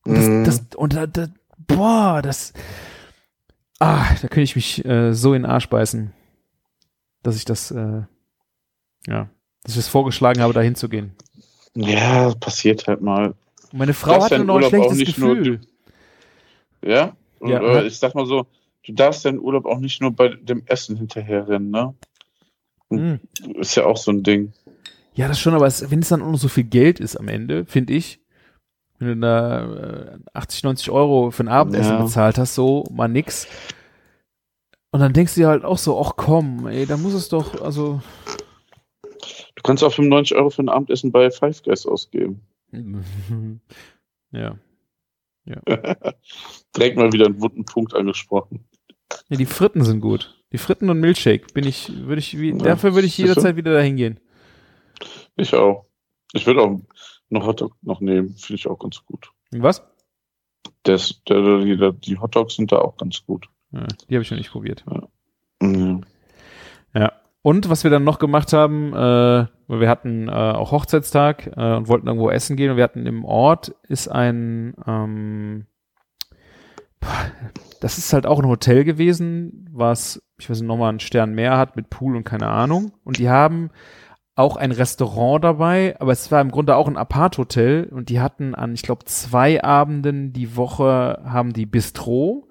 Und das, Mhm. das und da, da, boah, das, ah, da könnte ich mich äh, so in den Arsch beißen, dass ich das, äh, ja, dass ich das vorgeschlagen habe, da hinzugehen. Ja, passiert halt mal. Und meine Frau darfst hatte noch ein Urlaub schlechtes nicht nur- Gefühl. Ja? Und, Ja, äh, ich sag mal so, du darfst deinen Urlaub auch nicht nur bei dem Essen hinterherrennen, ne? Hm. Ist ja auch so ein Ding. Ja, das schon, aber es, wenn es dann auch noch so viel Geld ist am Ende, finde ich, wenn du da äh, 80, 90 Euro für ein Abendessen Ja. bezahlt hast, so mal nix. Und dann denkst du dir halt auch so, ach komm, ey, da muss es doch, also Du kannst auch 95 Euro für ein Abendessen bei Five Guys ausgeben. ja. Direkt mal wieder einen wunden Punkt angesprochen. ja. Die Fritten sind gut. Die Fritten und Milchshake bin ich, würde ich, wie, Ja, dafür würde ich jederzeit wieder dahin gehen. Ich auch. Ich würde auch noch Hotdog noch nehmen. Finde ich auch ganz gut. Was? Das, der, die, die Hotdogs sind da auch ganz gut. Ja, die habe ich noch nicht probiert. Mhm. Ja. Und was wir dann noch gemacht haben, äh, weil wir hatten äh, auch Hochzeitstag äh, und wollten irgendwo essen gehen und wir hatten im Ort ist ein ähm, das ist halt auch ein Hotel gewesen, was, ich weiß nicht, nochmal einen Stern mehr hat mit Pool und keine Ahnung. Und die haben auch ein Restaurant dabei, aber es war im Grunde auch ein Apart-Hotel und die hatten an, ich glaube, zwei Abenden die Woche haben die Bistro.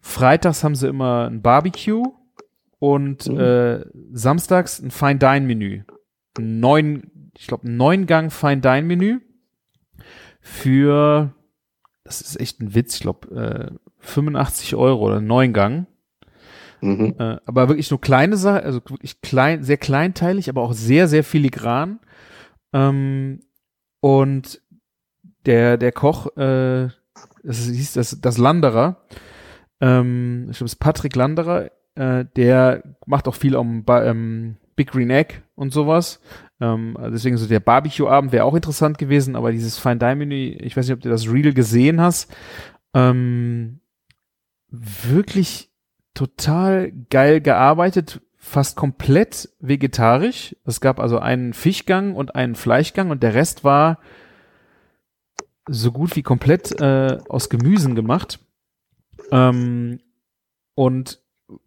Freitags haben sie immer ein Barbecue und Mhm. äh, samstags ein Fine-Dine-Menü. Neun, ich glaube, ein Neun-Gang Fine-Dine-Menü für, das ist echt ein Witz, ich glaube, äh, 85 Euro oder neun Gang. Mhm. Äh, aber wirklich nur kleine Sachen, also wirklich klein, sehr kleinteilig, aber auch sehr, sehr filigran. Ähm, und der, der Koch, äh, das hieß das, das Landerer, ähm, ich glaube, es ist Patrick Landerer, äh, der macht auch viel um ähm, Big Green Egg und sowas. Ähm, deswegen so der Barbecue-Abend wäre auch interessant gewesen, aber dieses Fine Dine Menü, ich weiß nicht, ob du das Reel gesehen hast, ähm, wirklich total geil gearbeitet, fast komplett vegetarisch. Es gab also einen Fischgang und einen Fleischgang und der Rest war so gut wie komplett äh, aus Gemüsen gemacht. Ähm, und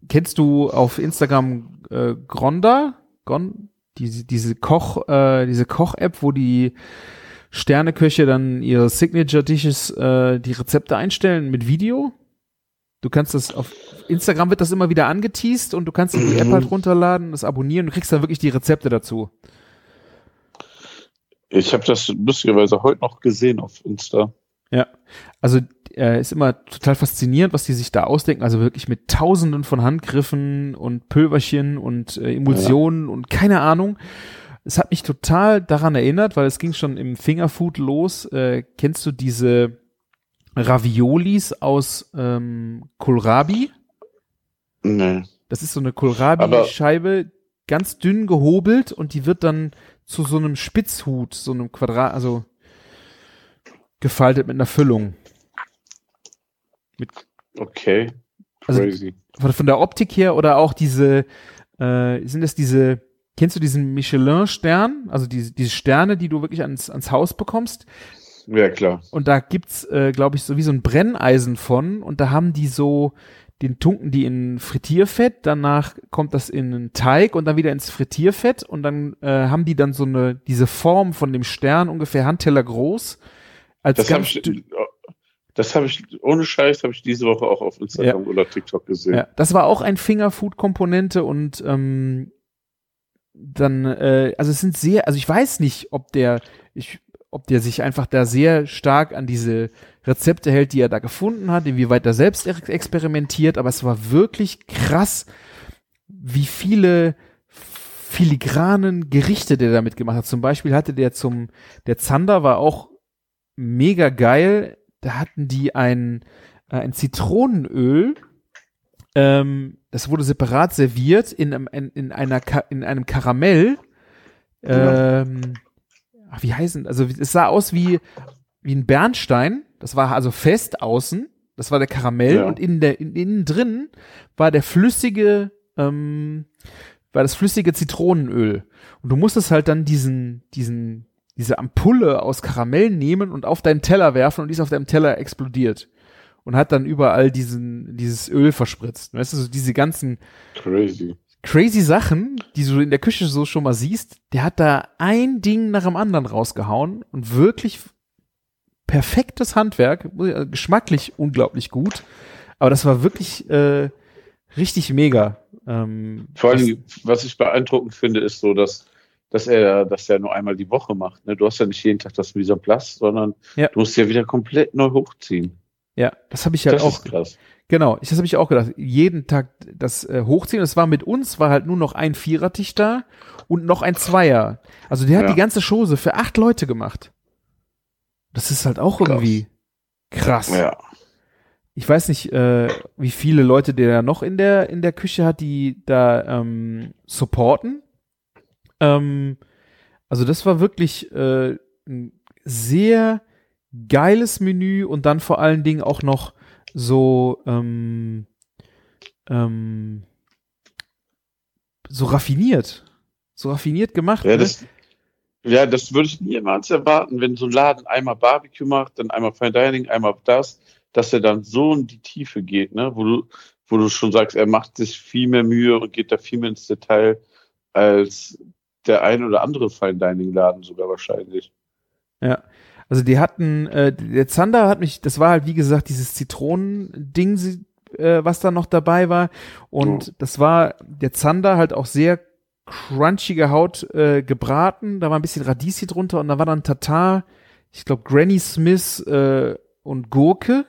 kennst du auf Instagram äh, Gronda? Gon diese, diese Koch, äh, diese Koch-App, wo die Sterneköche dann ihre Signature Dishes, äh, die Rezepte einstellen mit Video. Du kannst das auf Instagram wird das immer wieder angeteased und du kannst die App Mhm. halt runterladen, das abonnieren und kriegst dann wirklich die Rezepte dazu. Ich habe das lustigerweise heute noch gesehen auf Insta. Ja, also äh, ist immer total faszinierend, was die sich da ausdenken. Also wirklich mit Tausenden von Handgriffen und Pülverchen und äh, Emulsionen und keine Ahnung. Es hat mich total daran erinnert, weil es ging schon im Fingerfood los. Äh, kennst du diese Raviolis aus ähm, Kohlrabi? Nee. Das ist so eine Kohlrabi-Scheibe, ganz dünn gehobelt und die wird dann zu so einem Spitzhut, so einem Quadrat, also gefaltet mit einer Füllung. Okay. Also- Crazy. von, von der Optik her oder auch diese, äh, sind das diese, kennst du diesen Michelin-Stern? Also diese, diese Sterne, die du wirklich ans, ans Haus bekommst. ja, klar. Und da gibt's, äh, glaube ich, so wie so ein Brenneisen von und da haben die so, den tunken die in Frittierfett, danach kommt das in einen Teig und dann wieder ins Frittierfett und dann äh, haben die dann so eine, diese Form von dem Stern ungefähr Handteller groß. Als Das habe ich, Das habe ich, ohne Scheiß, habe ich diese Woche auch auf Instagram ja. oder TikTok gesehen. Ja, das war auch ein Fingerfood-Komponente und ähm, dann, äh, also es sind sehr, also ich weiß nicht, ob der, ich, ob der sich einfach da sehr stark an diese Rezepte hält, die er da gefunden hat, inwieweit er selbst experimentiert, aber es war wirklich krass, wie viele filigranen Gerichte der damit gemacht hat. Zum Beispiel hatte der zum, der Zander war auch mega geil. Da hatten die ein, äh, ein Zitronenöl, ähm, das wurde separat serviert in, in, in einer, in einem Karamell, ähm, ach, wie heißen, also es sah aus wie, wie ein Bernstein, das war also fest außen, das war der Karamell ja. und in der, in, innen drin war der flüssige, ähm, war das flüssige Zitronenöl. Und du musstest halt dann diesen, diesen, diese Ampulle aus Karamell nehmen und auf deinen Teller werfen und die ist auf deinem Teller explodiert. Und hat dann überall diesen, dieses Öl verspritzt. Weißt du, so diese ganzen crazy. crazy Sachen, die du in der Küche so schon mal siehst, der hat da ein Ding nach dem anderen rausgehauen und wirklich perfektes Handwerk, geschmacklich unglaublich gut. Aber das war wirklich äh, richtig mega. Ähm, Vor allem, was ich beeindruckend finde, ist so, dass, dass er das ja nur einmal die Woche macht. Ne? Du hast ja nicht jeden Tag das Mise Platz, sondern ja. du musst ja wieder komplett neu hochziehen. Ja, das habe ich halt das auch. Ist krass. Genau, das habe ich auch gedacht. Jeden Tag das äh, hochziehen. Das war mit uns, war halt nur noch ein Vierertisch da und noch ein Zweier. Also der hat ja. die ganze Chose für acht Leute gemacht. Das ist halt auch irgendwie krass. Ja ich weiß nicht, äh, wie viele Leute der noch in der in der Küche hat, die da ähm, supporten. Ähm, also das war wirklich äh, ein sehr geiles Menü und dann vor allen Dingen auch noch so ähm, ähm, so raffiniert, so raffiniert gemacht. Ja, ne? das, ja, das würde ich niemals erwarten, wenn so ein Laden einmal Barbecue macht, dann einmal Fine Dining, einmal das dass er dann so in die Tiefe geht, ne? wo du, wo du schon sagst, er macht sich viel mehr Mühe und geht da viel mehr ins Detail als der ein oder andere Fine Dining Laden sogar wahrscheinlich. Ja. Also die hatten, äh, der Zander hat mich, das war halt wie gesagt dieses Zitronending, äh, was da noch dabei war. Und oh. das war der Zander halt auch sehr crunchige Haut äh, gebraten. Da war ein bisschen Radieschen drunter und da war dann Tatar, ich glaube Granny Smith äh, und Gurke.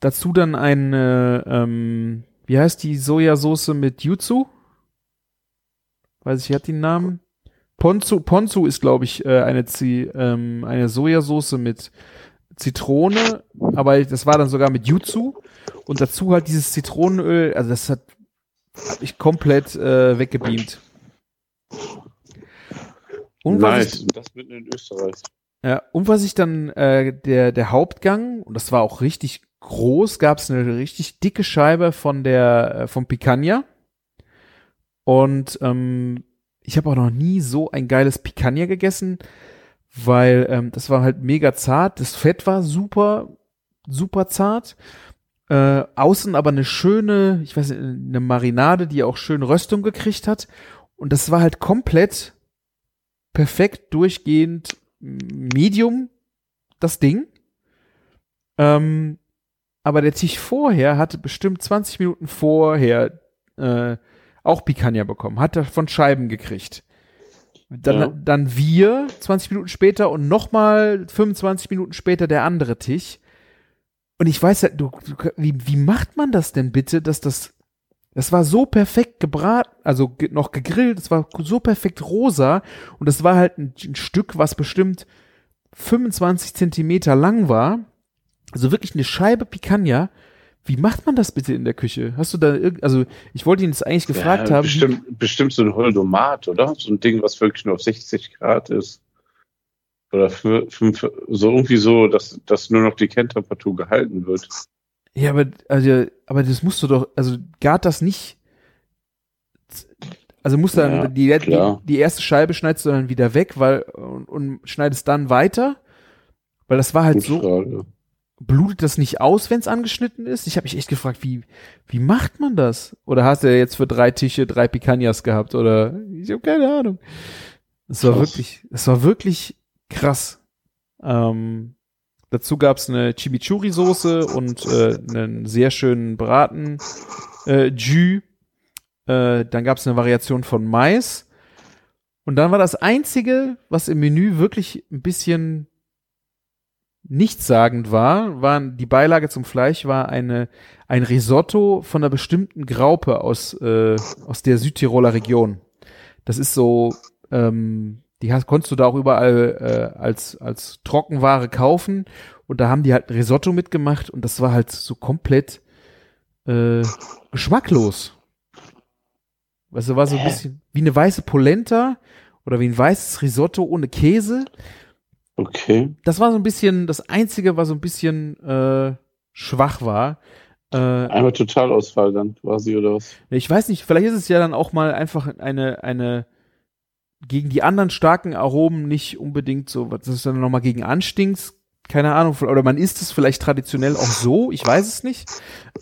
Dazu dann eine, ähm, wie heißt die Sojasauce mit Jutsu? Weiß ich, hat einen Namen? Ponzu, Ponzu ist, glaube ich, äh, eine, ähm, eine Sojasauce mit Zitrone, aber das war dann sogar mit Jutsu und dazu halt dieses Zitronenöl, also das hat ich komplett äh, weggebeamt. Und nice, ich, das mitten in Österreich. Ja, und was ich dann, äh, der, der Hauptgang, und das war auch richtig groß, gab es eine richtig dicke Scheibe von der, äh, vom Picanha. Und ähm, ich habe auch noch nie so ein geiles Picanha gegessen, weil ähm, das war halt mega zart. Das Fett war super, super zart. Äh, außen aber eine schöne, ich weiß nicht, eine Marinade, die auch schön Röstung gekriegt hat. Und das war halt komplett perfekt durchgehend Medium, das Ding. Ähm, aber der Tisch vorher hatte bestimmt 20 Minuten vorher äh, auch Picanha bekommen, hat er von Scheiben gekriegt. Dann, ja. dann wir 20 Minuten später und nochmal 25 Minuten später der andere Tisch. Und ich weiß ja, du, du, wie, wie macht man das denn bitte, dass das, das war so perfekt gebraten, also noch gegrillt, es war so perfekt rosa und das war halt ein, ein Stück, was bestimmt 25 Zentimeter lang war also wirklich eine Scheibe Picanha. Wie macht man das bitte in der Küche? Hast du da also ich wollte ihn jetzt eigentlich gefragt ja, haben. Bestimmt, bestimmt so ein Holdomat, oder? So ein Ding, was wirklich nur auf 60 Grad ist. Oder für, fünf, so irgendwie so, dass, dass nur noch die Kerntemperatur gehalten wird. Ja, aber, also, aber das musst du doch, also gart das nicht. Also musst dann ja, die, die, die, erste Scheibe schneidest du dann wieder weg, weil und, und schneidest dann weiter. Weil das war halt Gut so. Frage blutet das nicht aus, wenn es angeschnitten ist? Ich habe mich echt gefragt, wie, wie macht man das? Oder hast du jetzt für drei Tische drei Picanhas gehabt? Oder ich habe keine Ahnung. Es war wirklich, es war wirklich krass. Ähm, dazu gab's eine Chimichurri-Soße und äh, einen sehr schönen Braten äh, Jus. Äh, dann gab's eine Variation von Mais. Und dann war das einzige, was im Menü wirklich ein bisschen nichtssagend war, waren die Beilage zum Fleisch war eine ein Risotto von einer bestimmten Graupe aus äh, aus der Südtiroler Region. Das ist so, ähm, die hast, konntest du da auch überall äh, als als Trockenware kaufen und da haben die halt ein Risotto mitgemacht und das war halt so komplett äh, geschmacklos. Weißt du, war so ein bisschen wie eine weiße Polenta oder wie ein weißes Risotto ohne Käse Okay. das war so ein bisschen das einzige, was so ein bisschen äh, schwach war. Äh, Einmal Totalausfall dann quasi, oder was? ich weiß nicht, vielleicht ist es ja dann auch mal einfach eine eine gegen die anderen starken Aromen nicht unbedingt so, was ist dann nochmal gegen anstinkt, keine Ahnung, oder man isst es vielleicht traditionell auch so, ich weiß es nicht.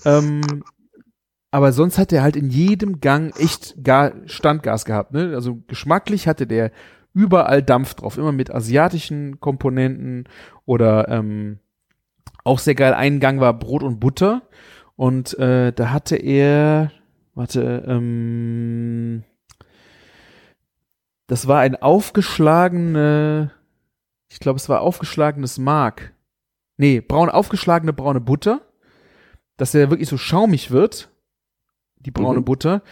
Ähm, aber sonst hat er halt in jedem Gang echt gar Standgas gehabt, ne? Also geschmacklich hatte der überall Dampf drauf, immer mit asiatischen Komponenten oder ähm, auch sehr geil. Ein Gang war Brot und Butter und äh, da hatte er, warte, ähm, das war ein aufgeschlagene, ich glaube, es war aufgeschlagenes Mark. Nee, braun, aufgeschlagene braune Butter, dass der wirklich so schaumig wird, die braune Mhm. Butter.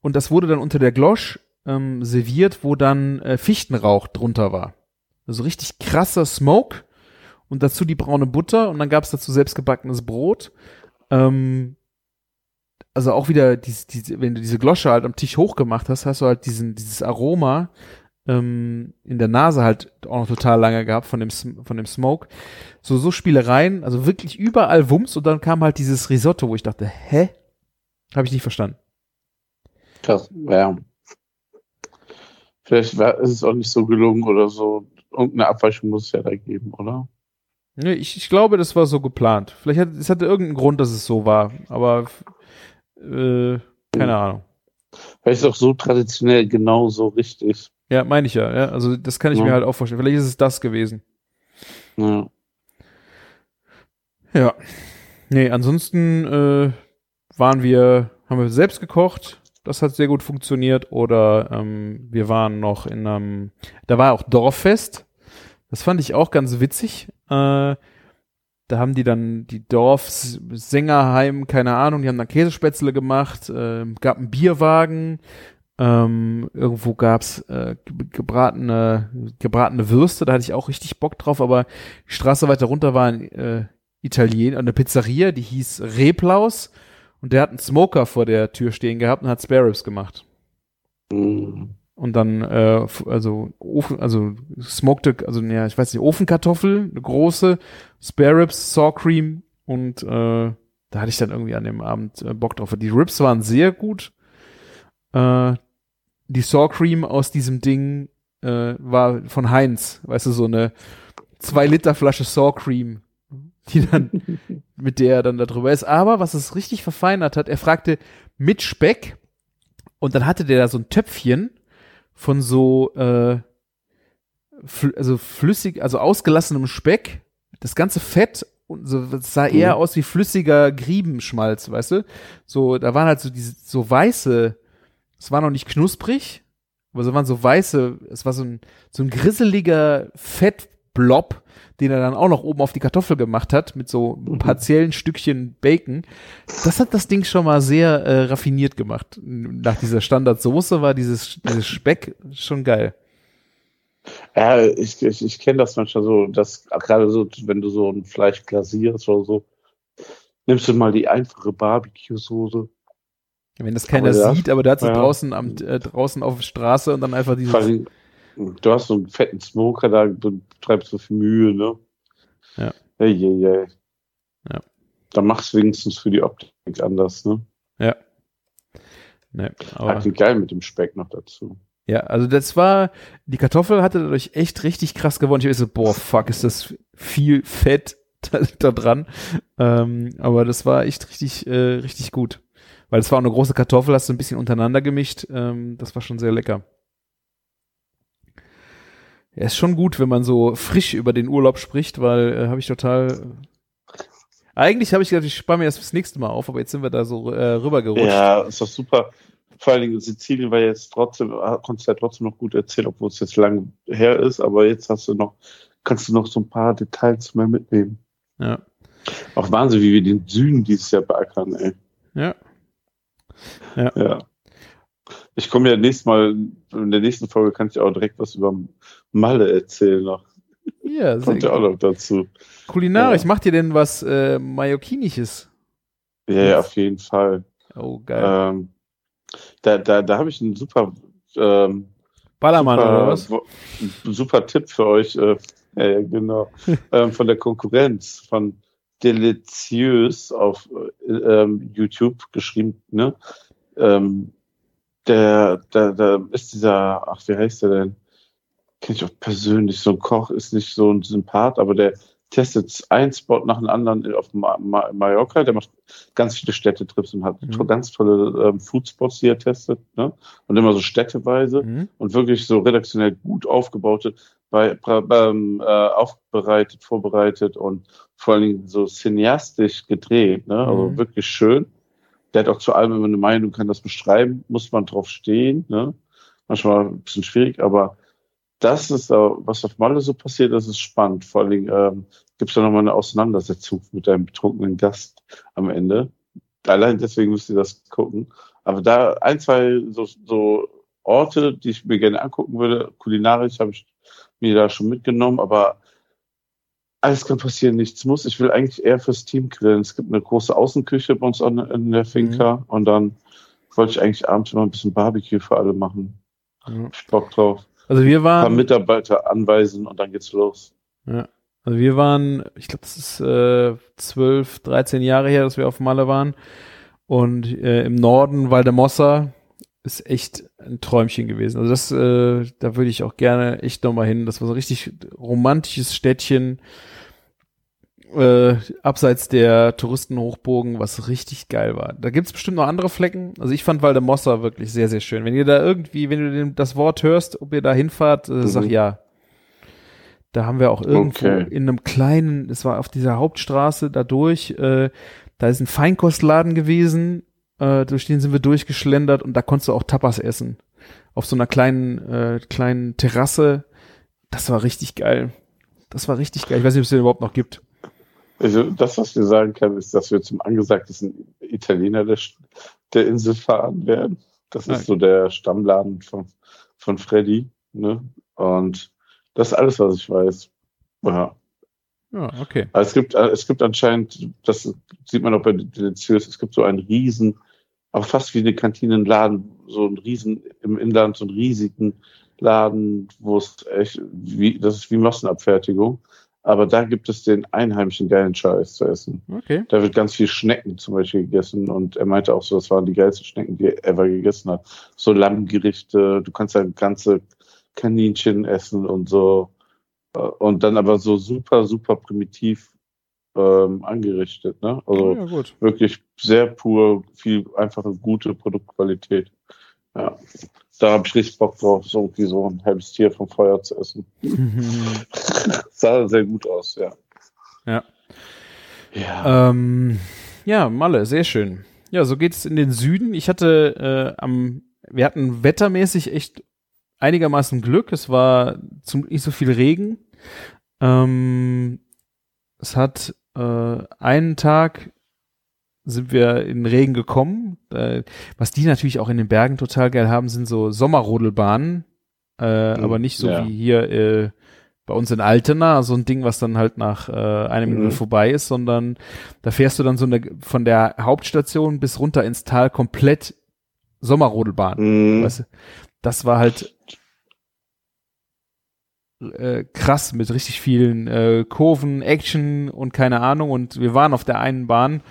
Und das wurde dann unter der Glosch ähm, serviert, wo dann äh, Fichtenrauch drunter war. Also richtig krasser Smoke und dazu die braune Butter und dann gab es dazu selbstgebackenes Brot. Ähm, also auch wieder, diese, diese, wenn du diese Glosche halt am Tisch hochgemacht hast, hast du halt diesen, dieses Aroma ähm, in der Nase halt auch noch total lange gehabt von dem, von dem Smoke. So, so Spielereien, also wirklich überall Wumms und dann kam halt dieses Risotto, wo ich dachte, hä? Habe ich nicht verstanden. Krass. Ja. Vielleicht war, ist es auch nicht so gelungen oder so. Irgendeine Abweichung muss es ja da geben, oder? Nee, ich, ich glaube, das war so geplant. Vielleicht hat es hatte irgendeinen Grund, dass es so war, aber äh, keine Ahnung. Vielleicht ist es auch so traditionell genau so richtig. Ja, meine ich ja, ja. Also das kann ich Ja. mir halt auch vorstellen. Vielleicht ist es das gewesen. Ja. Ja. Nee, ansonsten äh, waren wir, haben wir selbst gekocht. Das hat sehr gut funktioniert. Oder ähm, wir waren noch in einem, da war auch Dorffest. Das fand ich auch ganz witzig. Äh, da haben die dann die Dorfsängerheim, keine Ahnung, die haben dann Käsespätzle gemacht, äh, gab einen Bierwagen, ähm, irgendwo gab's äh, ge- gebratene, gebratene Würste, da hatte ich auch richtig Bock drauf, aber die Straße weiter runter war ein äh, Italiener, eine Pizzeria, die hieß Replaus und der hat einen Smoker vor der Tür stehen gehabt und hat Spare Ribs gemacht. Mhm. Und dann, äh, also Ofen, also smokte, also ja, ich weiß nicht, Ofenkartoffel, eine große, Spare Ribs, Saw Cream und äh, da hatte ich dann irgendwie an dem Abend äh, Bock drauf. Die Ribs waren sehr gut. Äh, die Saw Cream aus diesem Ding äh, war von Heinz, weißt du, so eine zwei Liter Flasche Saw Cream, die dann mit der er dann da drüber ist. Aber was es richtig verfeinert hat, er fragte mit Speck und dann hatte der da so ein Töpfchen von so äh, fl also flüssig, also ausgelassenem Speck, das ganze Fett und so das sah eher Mhm. aus wie flüssiger Griebenschmalz, weißt du? So, da waren halt so diese so weiße, es war noch nicht knusprig, aber so waren so weiße, es war so ein so ein grisseliger Fettblob, den er dann auch noch oben auf die Kartoffel gemacht hat mit so Mhm. partiellen Stückchen Bacon. Das hat das Ding schon mal sehr äh, raffiniert gemacht. Nach dieser Standardsoße war dieses, dieses Speck schon geil. Ja, ich, ich, ich kenne das manchmal so, dass gerade so, wenn du so ein Fleisch glasierst oder so, nimmst du mal die einfache Barbecue-Soße. Wenn das keiner Aber sieht, aber der hat sie Ja. draußen am äh, draußen auf der Straße und dann einfach dieses. Du hast so einen fetten Smoker, da betreibst du viel Mühe, ne? Ja. Hey, hey, hey. Ja. Da machst du wenigstens für die Optik anders, ne? Ne, Aber aber, geil mit dem Speck noch dazu. ja, also das war, die Kartoffel hatte dadurch echt richtig krass gewonnen. Ich war so, boah, fuck, ist das viel Fett da, da dran. Ähm, aber das war echt richtig, äh, richtig gut. Weil es war auch eine große Kartoffel, hast du ein bisschen untereinander gemischt. Ähm, das war schon sehr lecker. Ja, ist schon gut, wenn man so frisch über den Urlaub spricht, weil äh, habe ich total. Eigentlich habe ich gedacht, ich spare mir das fürs nächste Mal auf, aber jetzt sind wir da so äh, rübergerutscht. Ja, ist doch super. Vor allen Dingen Sizilien war jetzt trotzdem, konntest du ja trotzdem noch gut erzählen, obwohl es jetzt lang her ist, aber jetzt hast du noch, kannst du noch so ein paar Details mehr mitnehmen. Ja. Auch Wahnsinn, wie wir den Süden dieses Jahr beackern, ey. Ja. Ja. ja. Ich komme ja nächstes Mal, in der nächsten Folge kann ich auch direkt was über Malle erzählen noch. Ja, Kommt ja auch noch dazu. Kulinarisch, ja. macht ihr denn was äh, Mallorquinisches? Ja, ja, auf jeden Fall. Oh, geil. Ähm, da da, da habe ich einen super ähm, Ballermann super, oder was? Super Tipp für euch. Äh, ja, genau. ähm, von der Konkurrenz, von Delicieux auf äh, ähm, YouTube geschrieben. Ne? Ähm, der, der, der ist dieser, ach, wie heißt der denn? Kenn ich auch persönlich. So ein Koch ist nicht so ein Sympath, aber der testet einen Spot nach dem anderen auf Ma Ma Mallorca. Der macht ganz viele Städtetrips und hat mhm. ganz tolle ähm, Foodspots, die er testet. Ne? Und immer so städteweise mhm. und wirklich so redaktionell gut aufgebaute, bei, ähm, äh, aufbereitet, vorbereitet und vor allen Dingen so cineastisch gedreht. Ne? Also mhm. wirklich schön. Der hat auch zu allem immer eine Meinung, kann das beschreiben, muss man drauf stehen. Ne? Manchmal ein bisschen schwierig, aber das ist, was auf Malle so passiert, das ist spannend. Vor allen Dingen ähm, gibt es da nochmal eine Auseinandersetzung mit einem betrunkenen Gast am Ende. Allein deswegen müsst ihr das gucken. Aber da ein, zwei so, so Orte, die ich mir gerne angucken würde, kulinarisch habe ich mir da schon mitgenommen, aber alles kann passieren, nichts muss. Ich will eigentlich eher fürs Team grillen. Es gibt eine große Außenküche bei uns in der Finca mhm. und dann wollte ich eigentlich abends immer ein bisschen Barbecue für alle machen. Mhm. Ich Bock drauf. Also wir waren. Ein paar Mitarbeiter anweisen und dann geht's los. Ja. Also wir waren, ich glaube, das ist äh, 12, 13 Jahre her, dass wir auf Malle waren. Und äh, im Norden Valdemossa ist echt ein Träumchen gewesen. Also das, äh, da würde ich auch gerne echt nochmal hin. Das war so ein richtig romantisches Städtchen äh, abseits der Touristenhochbogen, was richtig geil war. Da gibt's bestimmt noch andere Flecken. Also ich fand Valdemossa wirklich sehr, sehr schön. Wenn ihr da irgendwie, wenn du das Wort hörst, ob ihr da hinfahrt, äh, mhm. sag ja. Da haben wir auch irgendwo okay. in einem kleinen, es war auf dieser Hauptstraße da durch, äh, da ist ein Feinkostladen gewesen, äh, durch den sind wir durchgeschlendert und da konntest du auch Tapas essen. Auf so einer kleinen, äh, kleinen Terrasse. Das war richtig geil. Das war richtig geil. Ich weiß nicht, ob es den überhaupt noch gibt. Also das, was wir sagen können, ist, dass wir zum angesagtesten Italiener der, der Insel fahren werden. Das ist so der Stammladen von, von Freddy. Ne? Und das ist alles, was ich weiß. Ja. Ja, okay. Aber es gibt, es gibt anscheinend, das sieht man auch bei Delicious, es gibt so einen riesen, auch fast wie eine Kantinenladen, so einen riesen, im Inland so einen riesigen Laden, wo es echt, wie, das ist wie Massenabfertigung. Aber da gibt es den einheimischen geilen Scheiß zu essen. Okay. Da wird ganz viel Schnecken zum Beispiel gegessen und er meinte auch so, das waren die geilsten Schnecken, die er ever gegessen hat. So Lammgerichte, du kannst ja ganze Kaninchen essen und so. Äh, und dann aber so super, super primitiv ähm, angerichtet. Ne? Also ja, wirklich sehr pur, viel einfache, gute Produktqualität. Ja da habe ich richtig Bock drauf, so irgendwie so ein halbes Tier vom Feuer zu essen. sah sehr gut aus, ja. Ja. Ja, ähm, ja Malle, sehr schön. Ja, so geht es in den Süden. Ich hatte äh, am, wir hatten wettermäßig echt einigermaßen Glück. Es war zum, nicht so viel Regen. Ähm, es hat äh, einen Tag sind wir in den Regen gekommen. Äh, was die natürlich auch in den Bergen total geil haben, sind so Sommerrodelbahnen, äh, mhm, aber nicht so ja. wie hier äh, bei uns in Altena, so ein Ding, was dann halt nach äh, einer Minute mhm. vorbei ist, sondern da fährst du dann so eine, von der Hauptstation bis runter ins Tal komplett Sommerrodelbahn. Mhm. Weißt du? Das war halt äh, krass mit richtig vielen äh, Kurven, Action und keine Ahnung. Und wir waren auf der einen Bahn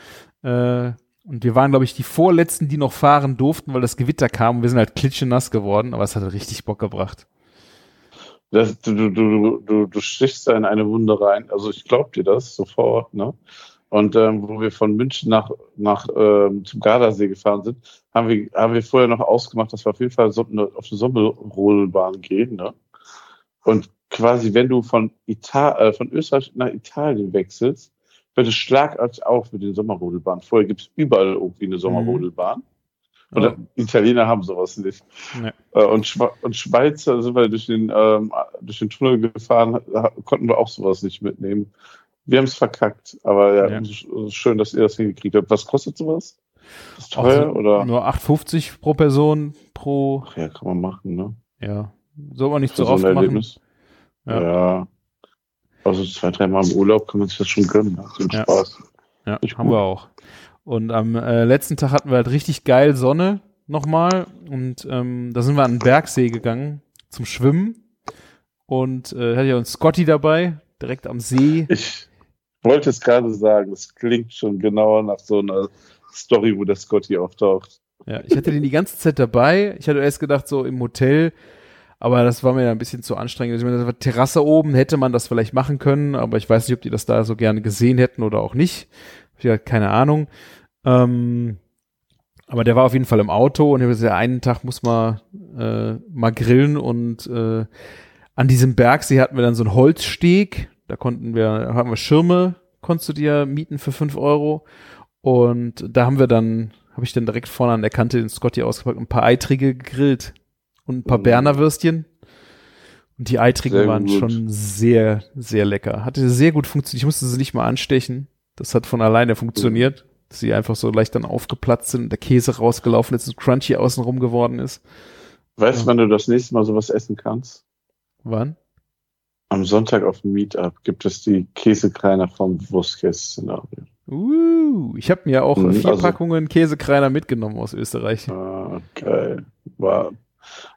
äh, und wir waren, glaube ich, die vorletzten, die noch fahren durften, weil das Gewitter kam wir sind halt klitschenass geworden, aber es hat richtig Bock gebracht. Das, du, du, du, du, du stichst da in eine Wunde rein. Also ich glaube dir das sofort, ne? Und ähm, wo wir von München nach, nach ähm, zum Gardasee gefahren sind, haben wir, haben wir vorher noch ausgemacht, dass wir auf jeden Fall so, ne, auf eine Sommerrodelbahn gehen. Ne? Und quasi, wenn du von, Ita äh, von Österreich nach Italien wechselst, hört es schlagartig auf mit den Sommerrodelbahnen. Vorher gibt es überall irgendwie eine Sommerrodelbahn. Und Oh. Italiener haben sowas nicht. Nee. Äh, Und, Schwe und Schweizer sind wir durch den, ähm, durch den Tunnel gefahren, konnten wir auch sowas nicht mitnehmen. Wir haben es verkackt, aber ja, Ja. schön, dass ihr das hingekriegt habt. Was kostet sowas? Ist teuer so oder? Nur 8,50 pro Person pro, Ach ja, kann man machen, ne? ja. Soll man nicht Für so oft machen. Erlebnis. Ja. Ja. Also zwei, dreimal im Urlaub kann man sich das schon gönnen. Macht den Ja. Spaß. Ja, Ich haben gut. wir auch. Und am äh, letzten Tag hatten wir halt richtig geil Sonne nochmal. Und ähm, da sind wir an den Bergsee gegangen zum Schwimmen. Und äh, hatte ja uns Scotty dabei, direkt am See. Ich wollte es gerade sagen, das klingt schon genauer nach so einer Story, wo der Scotty auftaucht. Ja, ich hatte den die ganze Zeit dabei. Ich hatte erst gedacht, so im Hotel, aber das war mir ein bisschen zu anstrengend. Ich meine, Terrasse oben, hätte man das vielleicht machen können, aber ich weiß nicht, ob die das da so gerne gesehen hätten oder auch nicht. Ich hatte keine Ahnung. Ähm, aber der war auf jeden Fall im Auto und ich habe gesagt, einen Tag muss man äh, mal grillen und äh, an diesem Bergsee hatten wir dann so einen Holzsteg. Da konnten wir, haben wir Schirme, konntest du dir mieten für fünf Euro. Und da haben wir dann, habe ich dann direkt vorne an der Kante den Scotty ausgepackt und ein paar Eitrige gegrillt und ein paar Mhm. Berner Würstchen. Und die Eitrigen Sehr waren gut. schon sehr, sehr lecker. Hatte sehr gut funktioniert. Ich musste sie nicht mal anstechen. Das hat von alleine funktioniert. Dass sie einfach so leicht dann aufgeplatzt sind und der Käse rausgelaufen ist und crunchy außenrum geworden ist. Weißt du, Ja. wann du das nächste Mal sowas essen kannst? Wann? Am Sonntag auf dem Meetup gibt es die Käsekreiner vom Wurstkäse-Szenario. Uh, ich habe mir auch Mhm, vier also- Packungen Käsekreiner mitgenommen aus Österreich. Ah, geil. War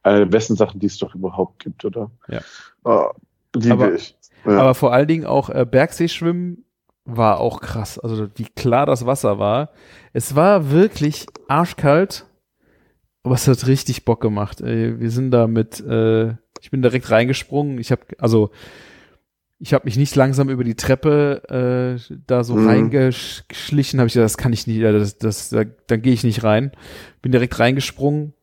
eine der besten Sachen, die es doch überhaupt gibt, oder? Ja. Ah, liebe Aber- ich. Ja. Aber vor allen Dingen auch äh, Bergseeschwimmen war auch krass. Also wie klar das Wasser war. Es war wirklich arschkalt, aber es hat richtig Bock gemacht. Ey, wir sind da mit, äh, ich bin direkt reingesprungen. Ich habe also ich habe mich nicht langsam über die Treppe äh, da so Mhm. reingeschlichen, habe ich gesagt, das kann ich nicht, das, das, da, dann gehe ich nicht rein. Bin direkt reingesprungen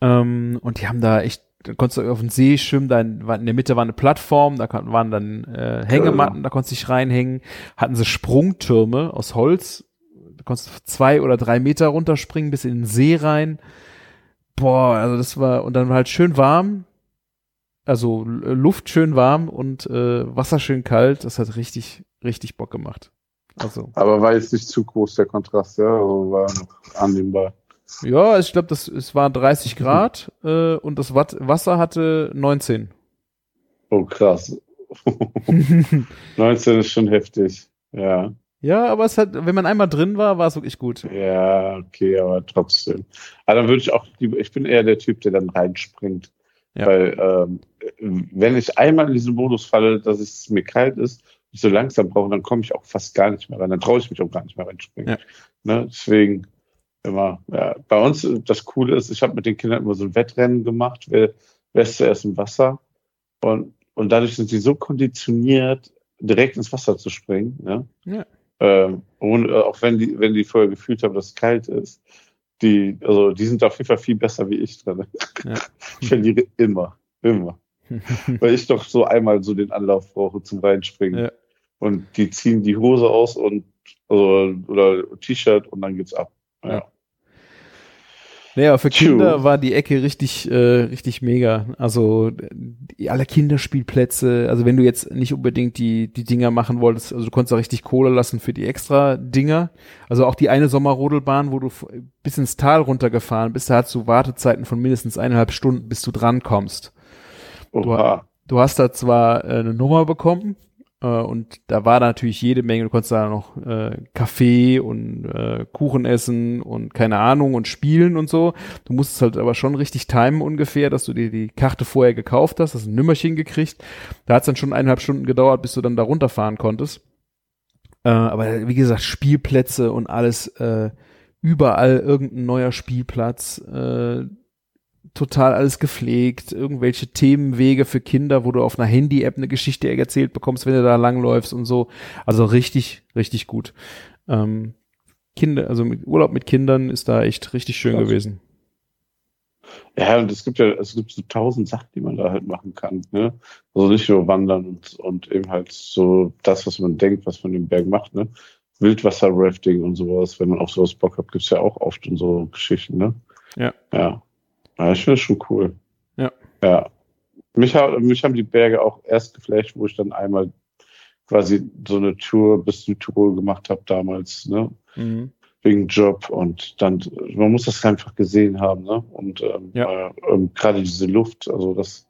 ähm, und die haben da echt, da konntest du auf den See schwimmen, da in, war- in der Mitte war eine Plattform, da waren dann äh, Hängematten, da konntest du dich reinhängen, hatten sie Sprungtürme aus Holz, da konntest du zwei oder drei Meter runterspringen bis in den See rein. Boah, also das war, und dann war halt schön warm, also L- Luft schön warm und äh, Wasser schön kalt, das hat richtig, richtig Bock gemacht. Also, Aber war jetzt nicht zu groß der Kontrast, ja? Also war noch annehmbar. Ja, ich glaube, das es war 30 Grad äh, und das Watt, Wasser hatte 19. Oh, krass. 19 ist schon heftig. Ja. Ja, aber es hat, wenn man einmal drin war, war es wirklich gut. Ja, okay, aber trotzdem. Aber dann würde ich auch ich bin eher der Typ, der dann reinspringt. Ja. Weil, ähm, wenn ich einmal in diesen Modus falle, dass es mir kalt ist, ich so langsam brauche, dann komme ich auch fast gar nicht mehr rein. Dann traue ich mich auch gar nicht mehr reinspringen. Ja. Ne? Deswegen immer, ja. Bei uns, das Coole ist, ich habe mit den Kindern immer so ein Wettrennen gemacht, wer, wer ist zuerst im Wasser. Und, und dadurch sind sie so konditioniert, direkt ins Wasser zu springen. Ne? Ja. Ähm, und äh, auch wenn die, wenn die vorher gefühlt haben, dass es kalt ist, die, also die sind auf jeden Fall viel besser wie ich drin. Ja. Ich verliere immer, immer. Weil ich doch so einmal so den Anlauf brauche zum Reinspringen. Ja. Und die ziehen die Hose aus und also, oder T-Shirt und dann geht's ab. Ja. Ja. Naja, für Tschu. Kinder war die Ecke richtig, äh, richtig mega. Also alle Kinderspielplätze, also wenn du jetzt nicht unbedingt die, die Dinger machen wolltest, also du konntest da richtig Kohle lassen für die extra Dinger. Also auch die eine Sommerrodelbahn, wo du bis ins Tal runtergefahren bist, da hast du Wartezeiten von mindestens eineinhalb Stunden, bis du drankommst. Oha. Du hast da zwar äh, eine Nummer bekommen und da war natürlich jede Menge, du konntest da noch äh, Kaffee und äh, Kuchen essen und keine Ahnung und spielen und so. Du musstest halt aber schon richtig timen ungefähr, dass du dir die Karte vorher gekauft hast, hast ein Nümmerchen gekriegt. Da hat es dann schon eineinhalb Stunden gedauert, bis du dann da runterfahren konntest. Äh, aber wie gesagt, Spielplätze und alles, äh, überall irgendein neuer Spielplatz, äh, total alles gepflegt, irgendwelche Themenwege für Kinder, wo du auf einer Handy-App eine Geschichte erzählt bekommst, wenn du da langläufst und so. Also richtig, richtig gut. Ähm, Kinder, also mit Urlaub mit Kindern ist da echt richtig schön Krass. gewesen. Ja, und es gibt ja, es gibt so tausend Sachen, die man da halt machen kann, ne? Also nicht nur wandern und, und eben halt so das, was man denkt, was man im Berg macht, ne? Wildwasser-Rafting und sowas, wenn man auf sowas Bock hat, gibt's ja auch oft in so Geschichten, ne? Ja. Ja. Ja ich finde es schon cool. Ja. Ja. Mich, mich haben die Berge auch erst geflasht, wo ich dann einmal quasi so eine Tour bis Südtirol gemacht habe damals, ne? Mhm. wegen Job und dann, man muss das einfach gesehen haben, ne? Und ähm, Ja. äh, ähm, gerade diese Luft, also das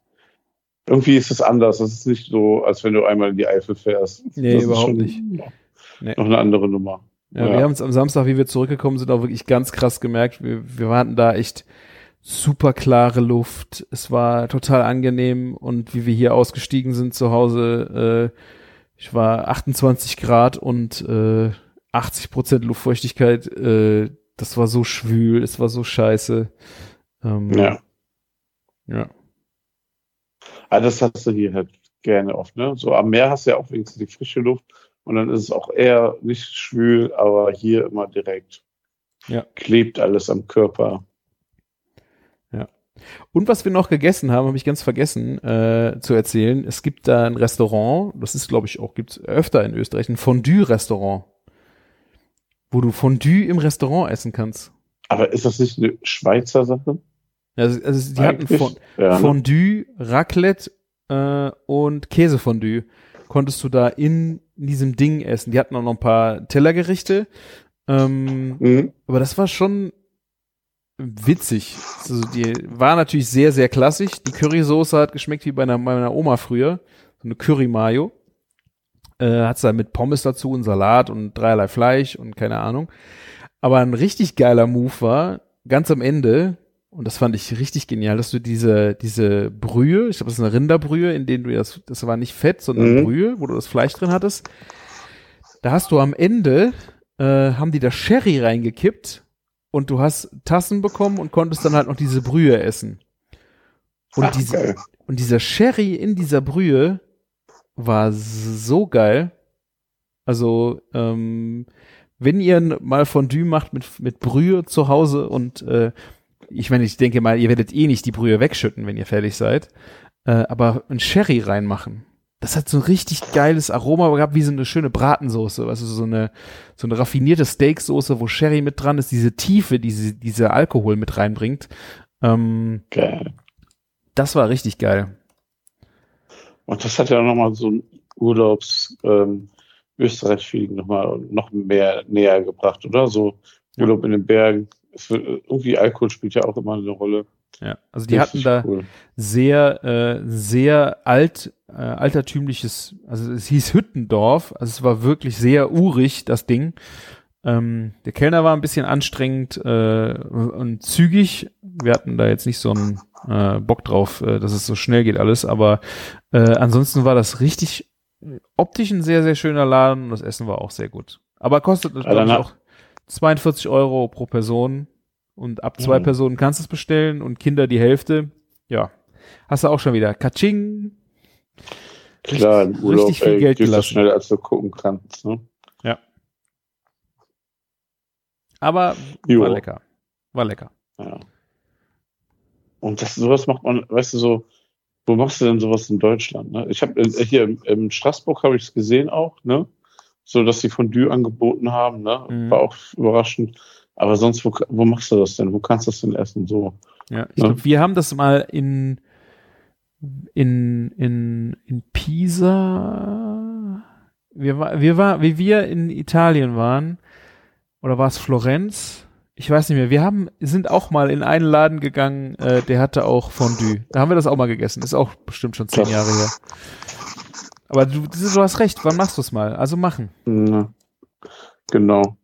irgendwie ist es anders. Das ist nicht so, als wenn du einmal in die Eifel fährst. Nee, das überhaupt nicht. Noch, Nee. noch eine andere Nummer. Ja, Ja. wir haben es am Samstag, wie wir zurückgekommen sind, auch wirklich ganz krass gemerkt. Wir, wir hatten da echt super klare Luft. Es war total angenehm und wie wir hier ausgestiegen sind zu Hause, äh, ich war 28 Grad und äh, 80 Prozent Luftfeuchtigkeit. Äh, das war so schwül, es war so scheiße. Ähm, Ja. ja. Aber das hast du hier halt gerne oft, ne? So am Meer hast du ja auch wenigstens die frische Luft und dann ist es auch eher nicht schwül, aber hier immer direkt. Ja. Klebt alles am Körper. Und was wir noch gegessen haben, habe ich ganz vergessen äh, zu erzählen. Es gibt da ein Restaurant, das ist, glaube ich, auch gibt's öfter in Österreich, ein Fondue-Restaurant, wo du Fondue im Restaurant essen kannst. Aber ist das nicht eine Schweizer Sache? Also, also die hatten Eigentlich? Fon ja, ne? Fondue, Raclette äh, und Käsefondue. Konntest du da in, in diesem Ding essen. Die hatten auch noch ein paar Tellergerichte. Ähm, Mhm. aber das war schon witzig. Also die war natürlich sehr, sehr klassisch. Die Currysoße hat geschmeckt wie bei einer, meiner Oma früher. So eine Curry-Mayo. Äh, hat's da mit Pommes dazu und Salat und dreierlei Fleisch und keine Ahnung. Aber ein richtig geiler Move war, ganz am Ende, und das fand ich richtig genial, dass du diese, diese Brühe, ich glaube, das ist eine Rinderbrühe, in denen du das, das war nicht Fett, sondern Mhm. Brühe, wo du das Fleisch drin hattest. Da hast du am Ende, äh, haben die da Sherry reingekippt und du hast Tassen bekommen und konntest dann halt noch diese Brühe essen. Und, Ach, diese, geil. und dieser Sherry in dieser Brühe war so geil. Also, ähm, wenn ihr mal Fondue macht mit, mit Brühe zu Hause und äh, ich meine, ich denke mal, ihr werdet eh nicht die Brühe wegschütten, wenn ihr fertig seid, äh, aber ein Sherry reinmachen. Das hat so ein richtig geiles Aroma gehabt, wie so eine schöne Bratensoße, also so eine, so eine raffinierte Steaksoße, wo Sherry mit dran ist, diese Tiefe, die diese, dieser Alkohol mit reinbringt. Ähm, Geil. das war richtig geil. Und das hat ja nochmal so ein Urlaubs ähm, Österreich-Feeling nochmal noch mehr näher gebracht, oder? So Urlaub in den Bergen. Es irgendwie Alkohol spielt ja auch immer eine Rolle. Ja, also die hatten da Cool. sehr, äh, sehr alt, äh, altertümliches, also es hieß Hüttendorf, also es war wirklich sehr urig, das Ding. Ähm, der Kellner war ein bisschen anstrengend äh, und zügig. Wir hatten da jetzt nicht so einen äh, Bock drauf, äh, dass es so schnell geht alles, aber äh, ansonsten war das richtig optisch ein sehr, sehr schöner Laden und das Essen war auch sehr gut. Aber kostet dann glaube ich hat- auch 42 Euro pro Person und ab zwei Mhm. Personen kannst du es bestellen und Kinder die Hälfte. Ja, hast du auch schon wieder. Katsching. Klar, im Urlaub richtig viel ey, Geld gelassen. schneller, als du gucken kannst. Ne? Aber Jo. war lecker. War lecker. Ja. Und das, sowas macht man, weißt du, so, wo machst du denn sowas in Deutschland? Ne? Ich habe hier im, im Straßburg habe ich es gesehen auch, ne? So dass sie Fondue angeboten haben, ne? Mhm. War auch überraschend. Aber sonst, wo, wo machst du das denn? Wo kannst du das denn essen? So. Ja, ich Ja. glaube, wir haben das mal in in in in Pisa. Wir war wir war wie wir in Italien waren oder war es Florenz? Ich weiß nicht mehr. Wir haben sind auch mal in einen Laden gegangen, äh, der hatte auch Fondue. Da haben wir das auch mal gegessen. Ist auch bestimmt schon zehn. Jahre her. Aber du, du hast recht. Wann machst du es mal? Also machen. Ne? Genau.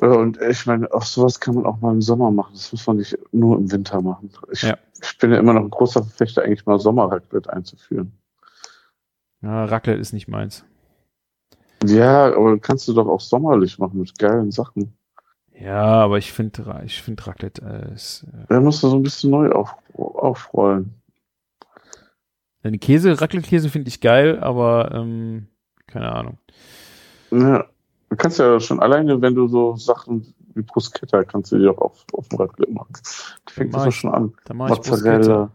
Und ich meine, auch sowas kann man auch mal im Sommer machen. Das muss man nicht nur im Winter machen. Ich, Ja. ich bin ja immer noch ein großer Verfechter, eigentlich mal Sommerraclette einzuführen. Ja, Raclette ist nicht meins. Ja, aber kannst du doch auch sommerlich machen mit geilen Sachen. Ja, aber ich finde ich finde Raclette äh, ist äh, Da musst du so ein bisschen neu auf, aufrollen. Den Käse, Raclette-Käse finde ich geil, aber ähm, keine Ahnung. Ja. Du kannst ja schon alleine, wenn du so Sachen wie Bruschetta kannst du dir auch auf, auf dem Raclette machen. Da fängt das doch schon an. Mozzarella.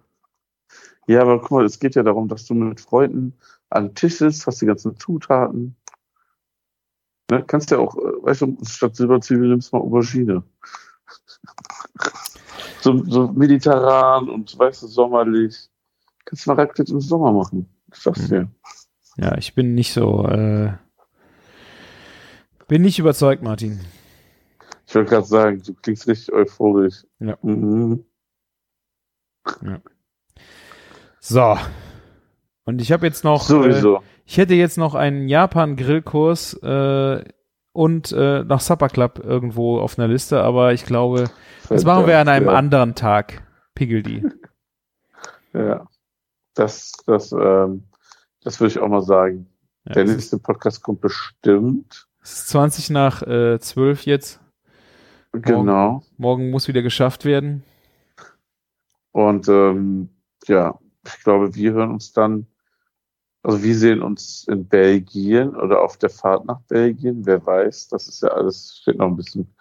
Ja, aber guck mal, es geht ja darum, dass du mit Freunden an den Tisch sitzt, hast die ganzen Zutaten. Ne, kannst ja auch, äh, weißt du, statt Silberzwiebel nimmst du mal Aubergine. So, so mediterran und weißt du, sommerlich. Kannst du mal Raclette im Sommer machen. Ich sag's dir. Ja, ich bin nicht so, äh, bin nicht überzeugt, Martin. Ich wollte gerade sagen, du klingst richtig euphorisch. Ja. Mhm. So. Und ich habe jetzt noch, äh, Sowieso. ich hätte jetzt noch einen Japan-Grillkurs äh, und äh, noch Supper Club irgendwo auf einer Liste, aber ich glaube, das machen wir an einem ja. anderen Tag. Piggledy. Ja. Das, das, ähm, das würde ich auch mal sagen. Ja, Der nächste Podcast kommt bestimmt. Es ist 20 nach äh, 12 jetzt. Genau. Morgen muss wieder geschafft werden. Und ähm, ja, ich glaube, wir hören uns dann, also wir sehen uns in Belgien oder auf der Fahrt nach Belgien, wer weiß, das ist ja alles, steht noch ein bisschen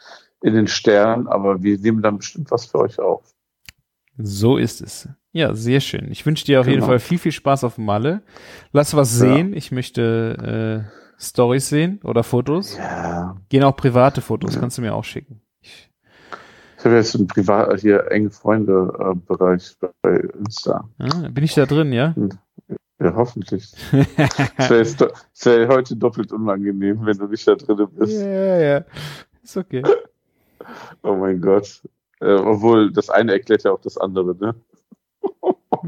in den Sternen, aber wir nehmen dann bestimmt was für euch auf. So ist es. Ja, sehr schön. Ich wünsche dir auf jeden Genau. Fall viel, viel Spaß auf Malle. Lass was Ja. sehen. Ich möchte äh, Stories sehen oder Fotos. Ja. Gehen auch private Fotos, Ja. kannst du mir auch schicken. Ich, Ich habe jetzt einen privat, hier enge Freunde-Bereich bei Insta. ah, bin ich da drin, ja? Ja, hoffentlich. Es wäre wär heute doppelt unangenehm, wenn du nicht da drin bist. ja, ja. Ist okay. Oh mein Gott. Äh, obwohl, das eine erklärt ja auch das andere, ne?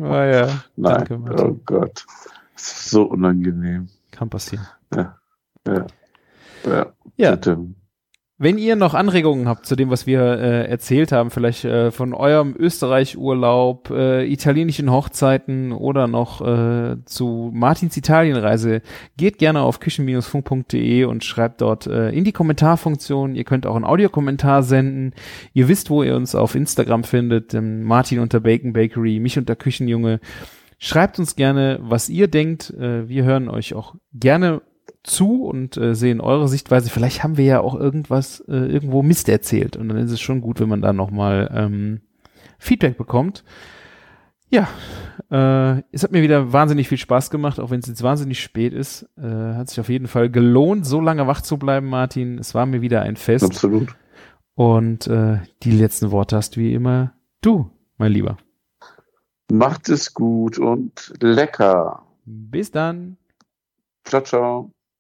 Ah, ja. Nein. Danke, oh Gott. Das ist so unangenehm. Kann passieren. Ja. Ja. Ja. Bitte. Wenn ihr noch Anregungen habt zu dem, was wir äh, erzählt haben, vielleicht äh, von eurem Österreich-Urlaub, äh, italienischen Hochzeiten oder noch äh, zu Martins Italienreise, geht gerne auf küchen-funk.de und schreibt dort äh, in die Kommentarfunktion. Ihr könnt auch einen Audiokommentar senden. Ihr wisst, wo ihr uns auf Instagram findet. Ähm, Martin unter Bacon Bakery, mich unter Küchenjunge. Schreibt uns gerne, was ihr denkt. Äh, wir hören euch auch gerne zu und äh, sehen eure Sichtweise. Vielleicht haben wir ja auch irgendwas äh, irgendwo Mist erzählt und dann ist es schon gut, wenn man da nochmal ähm, Feedback bekommt. Ja, äh, es hat mir wieder wahnsinnig viel Spaß gemacht, auch wenn es jetzt wahnsinnig spät ist. Äh, hat sich auf jeden Fall gelohnt, so lange wach zu bleiben, Martin. Es war mir wieder ein Fest Absolut. und äh, die letzten Worte hast wie immer du, mein Lieber. Macht es gut und lecker. Bis dann. Ciao, ciao.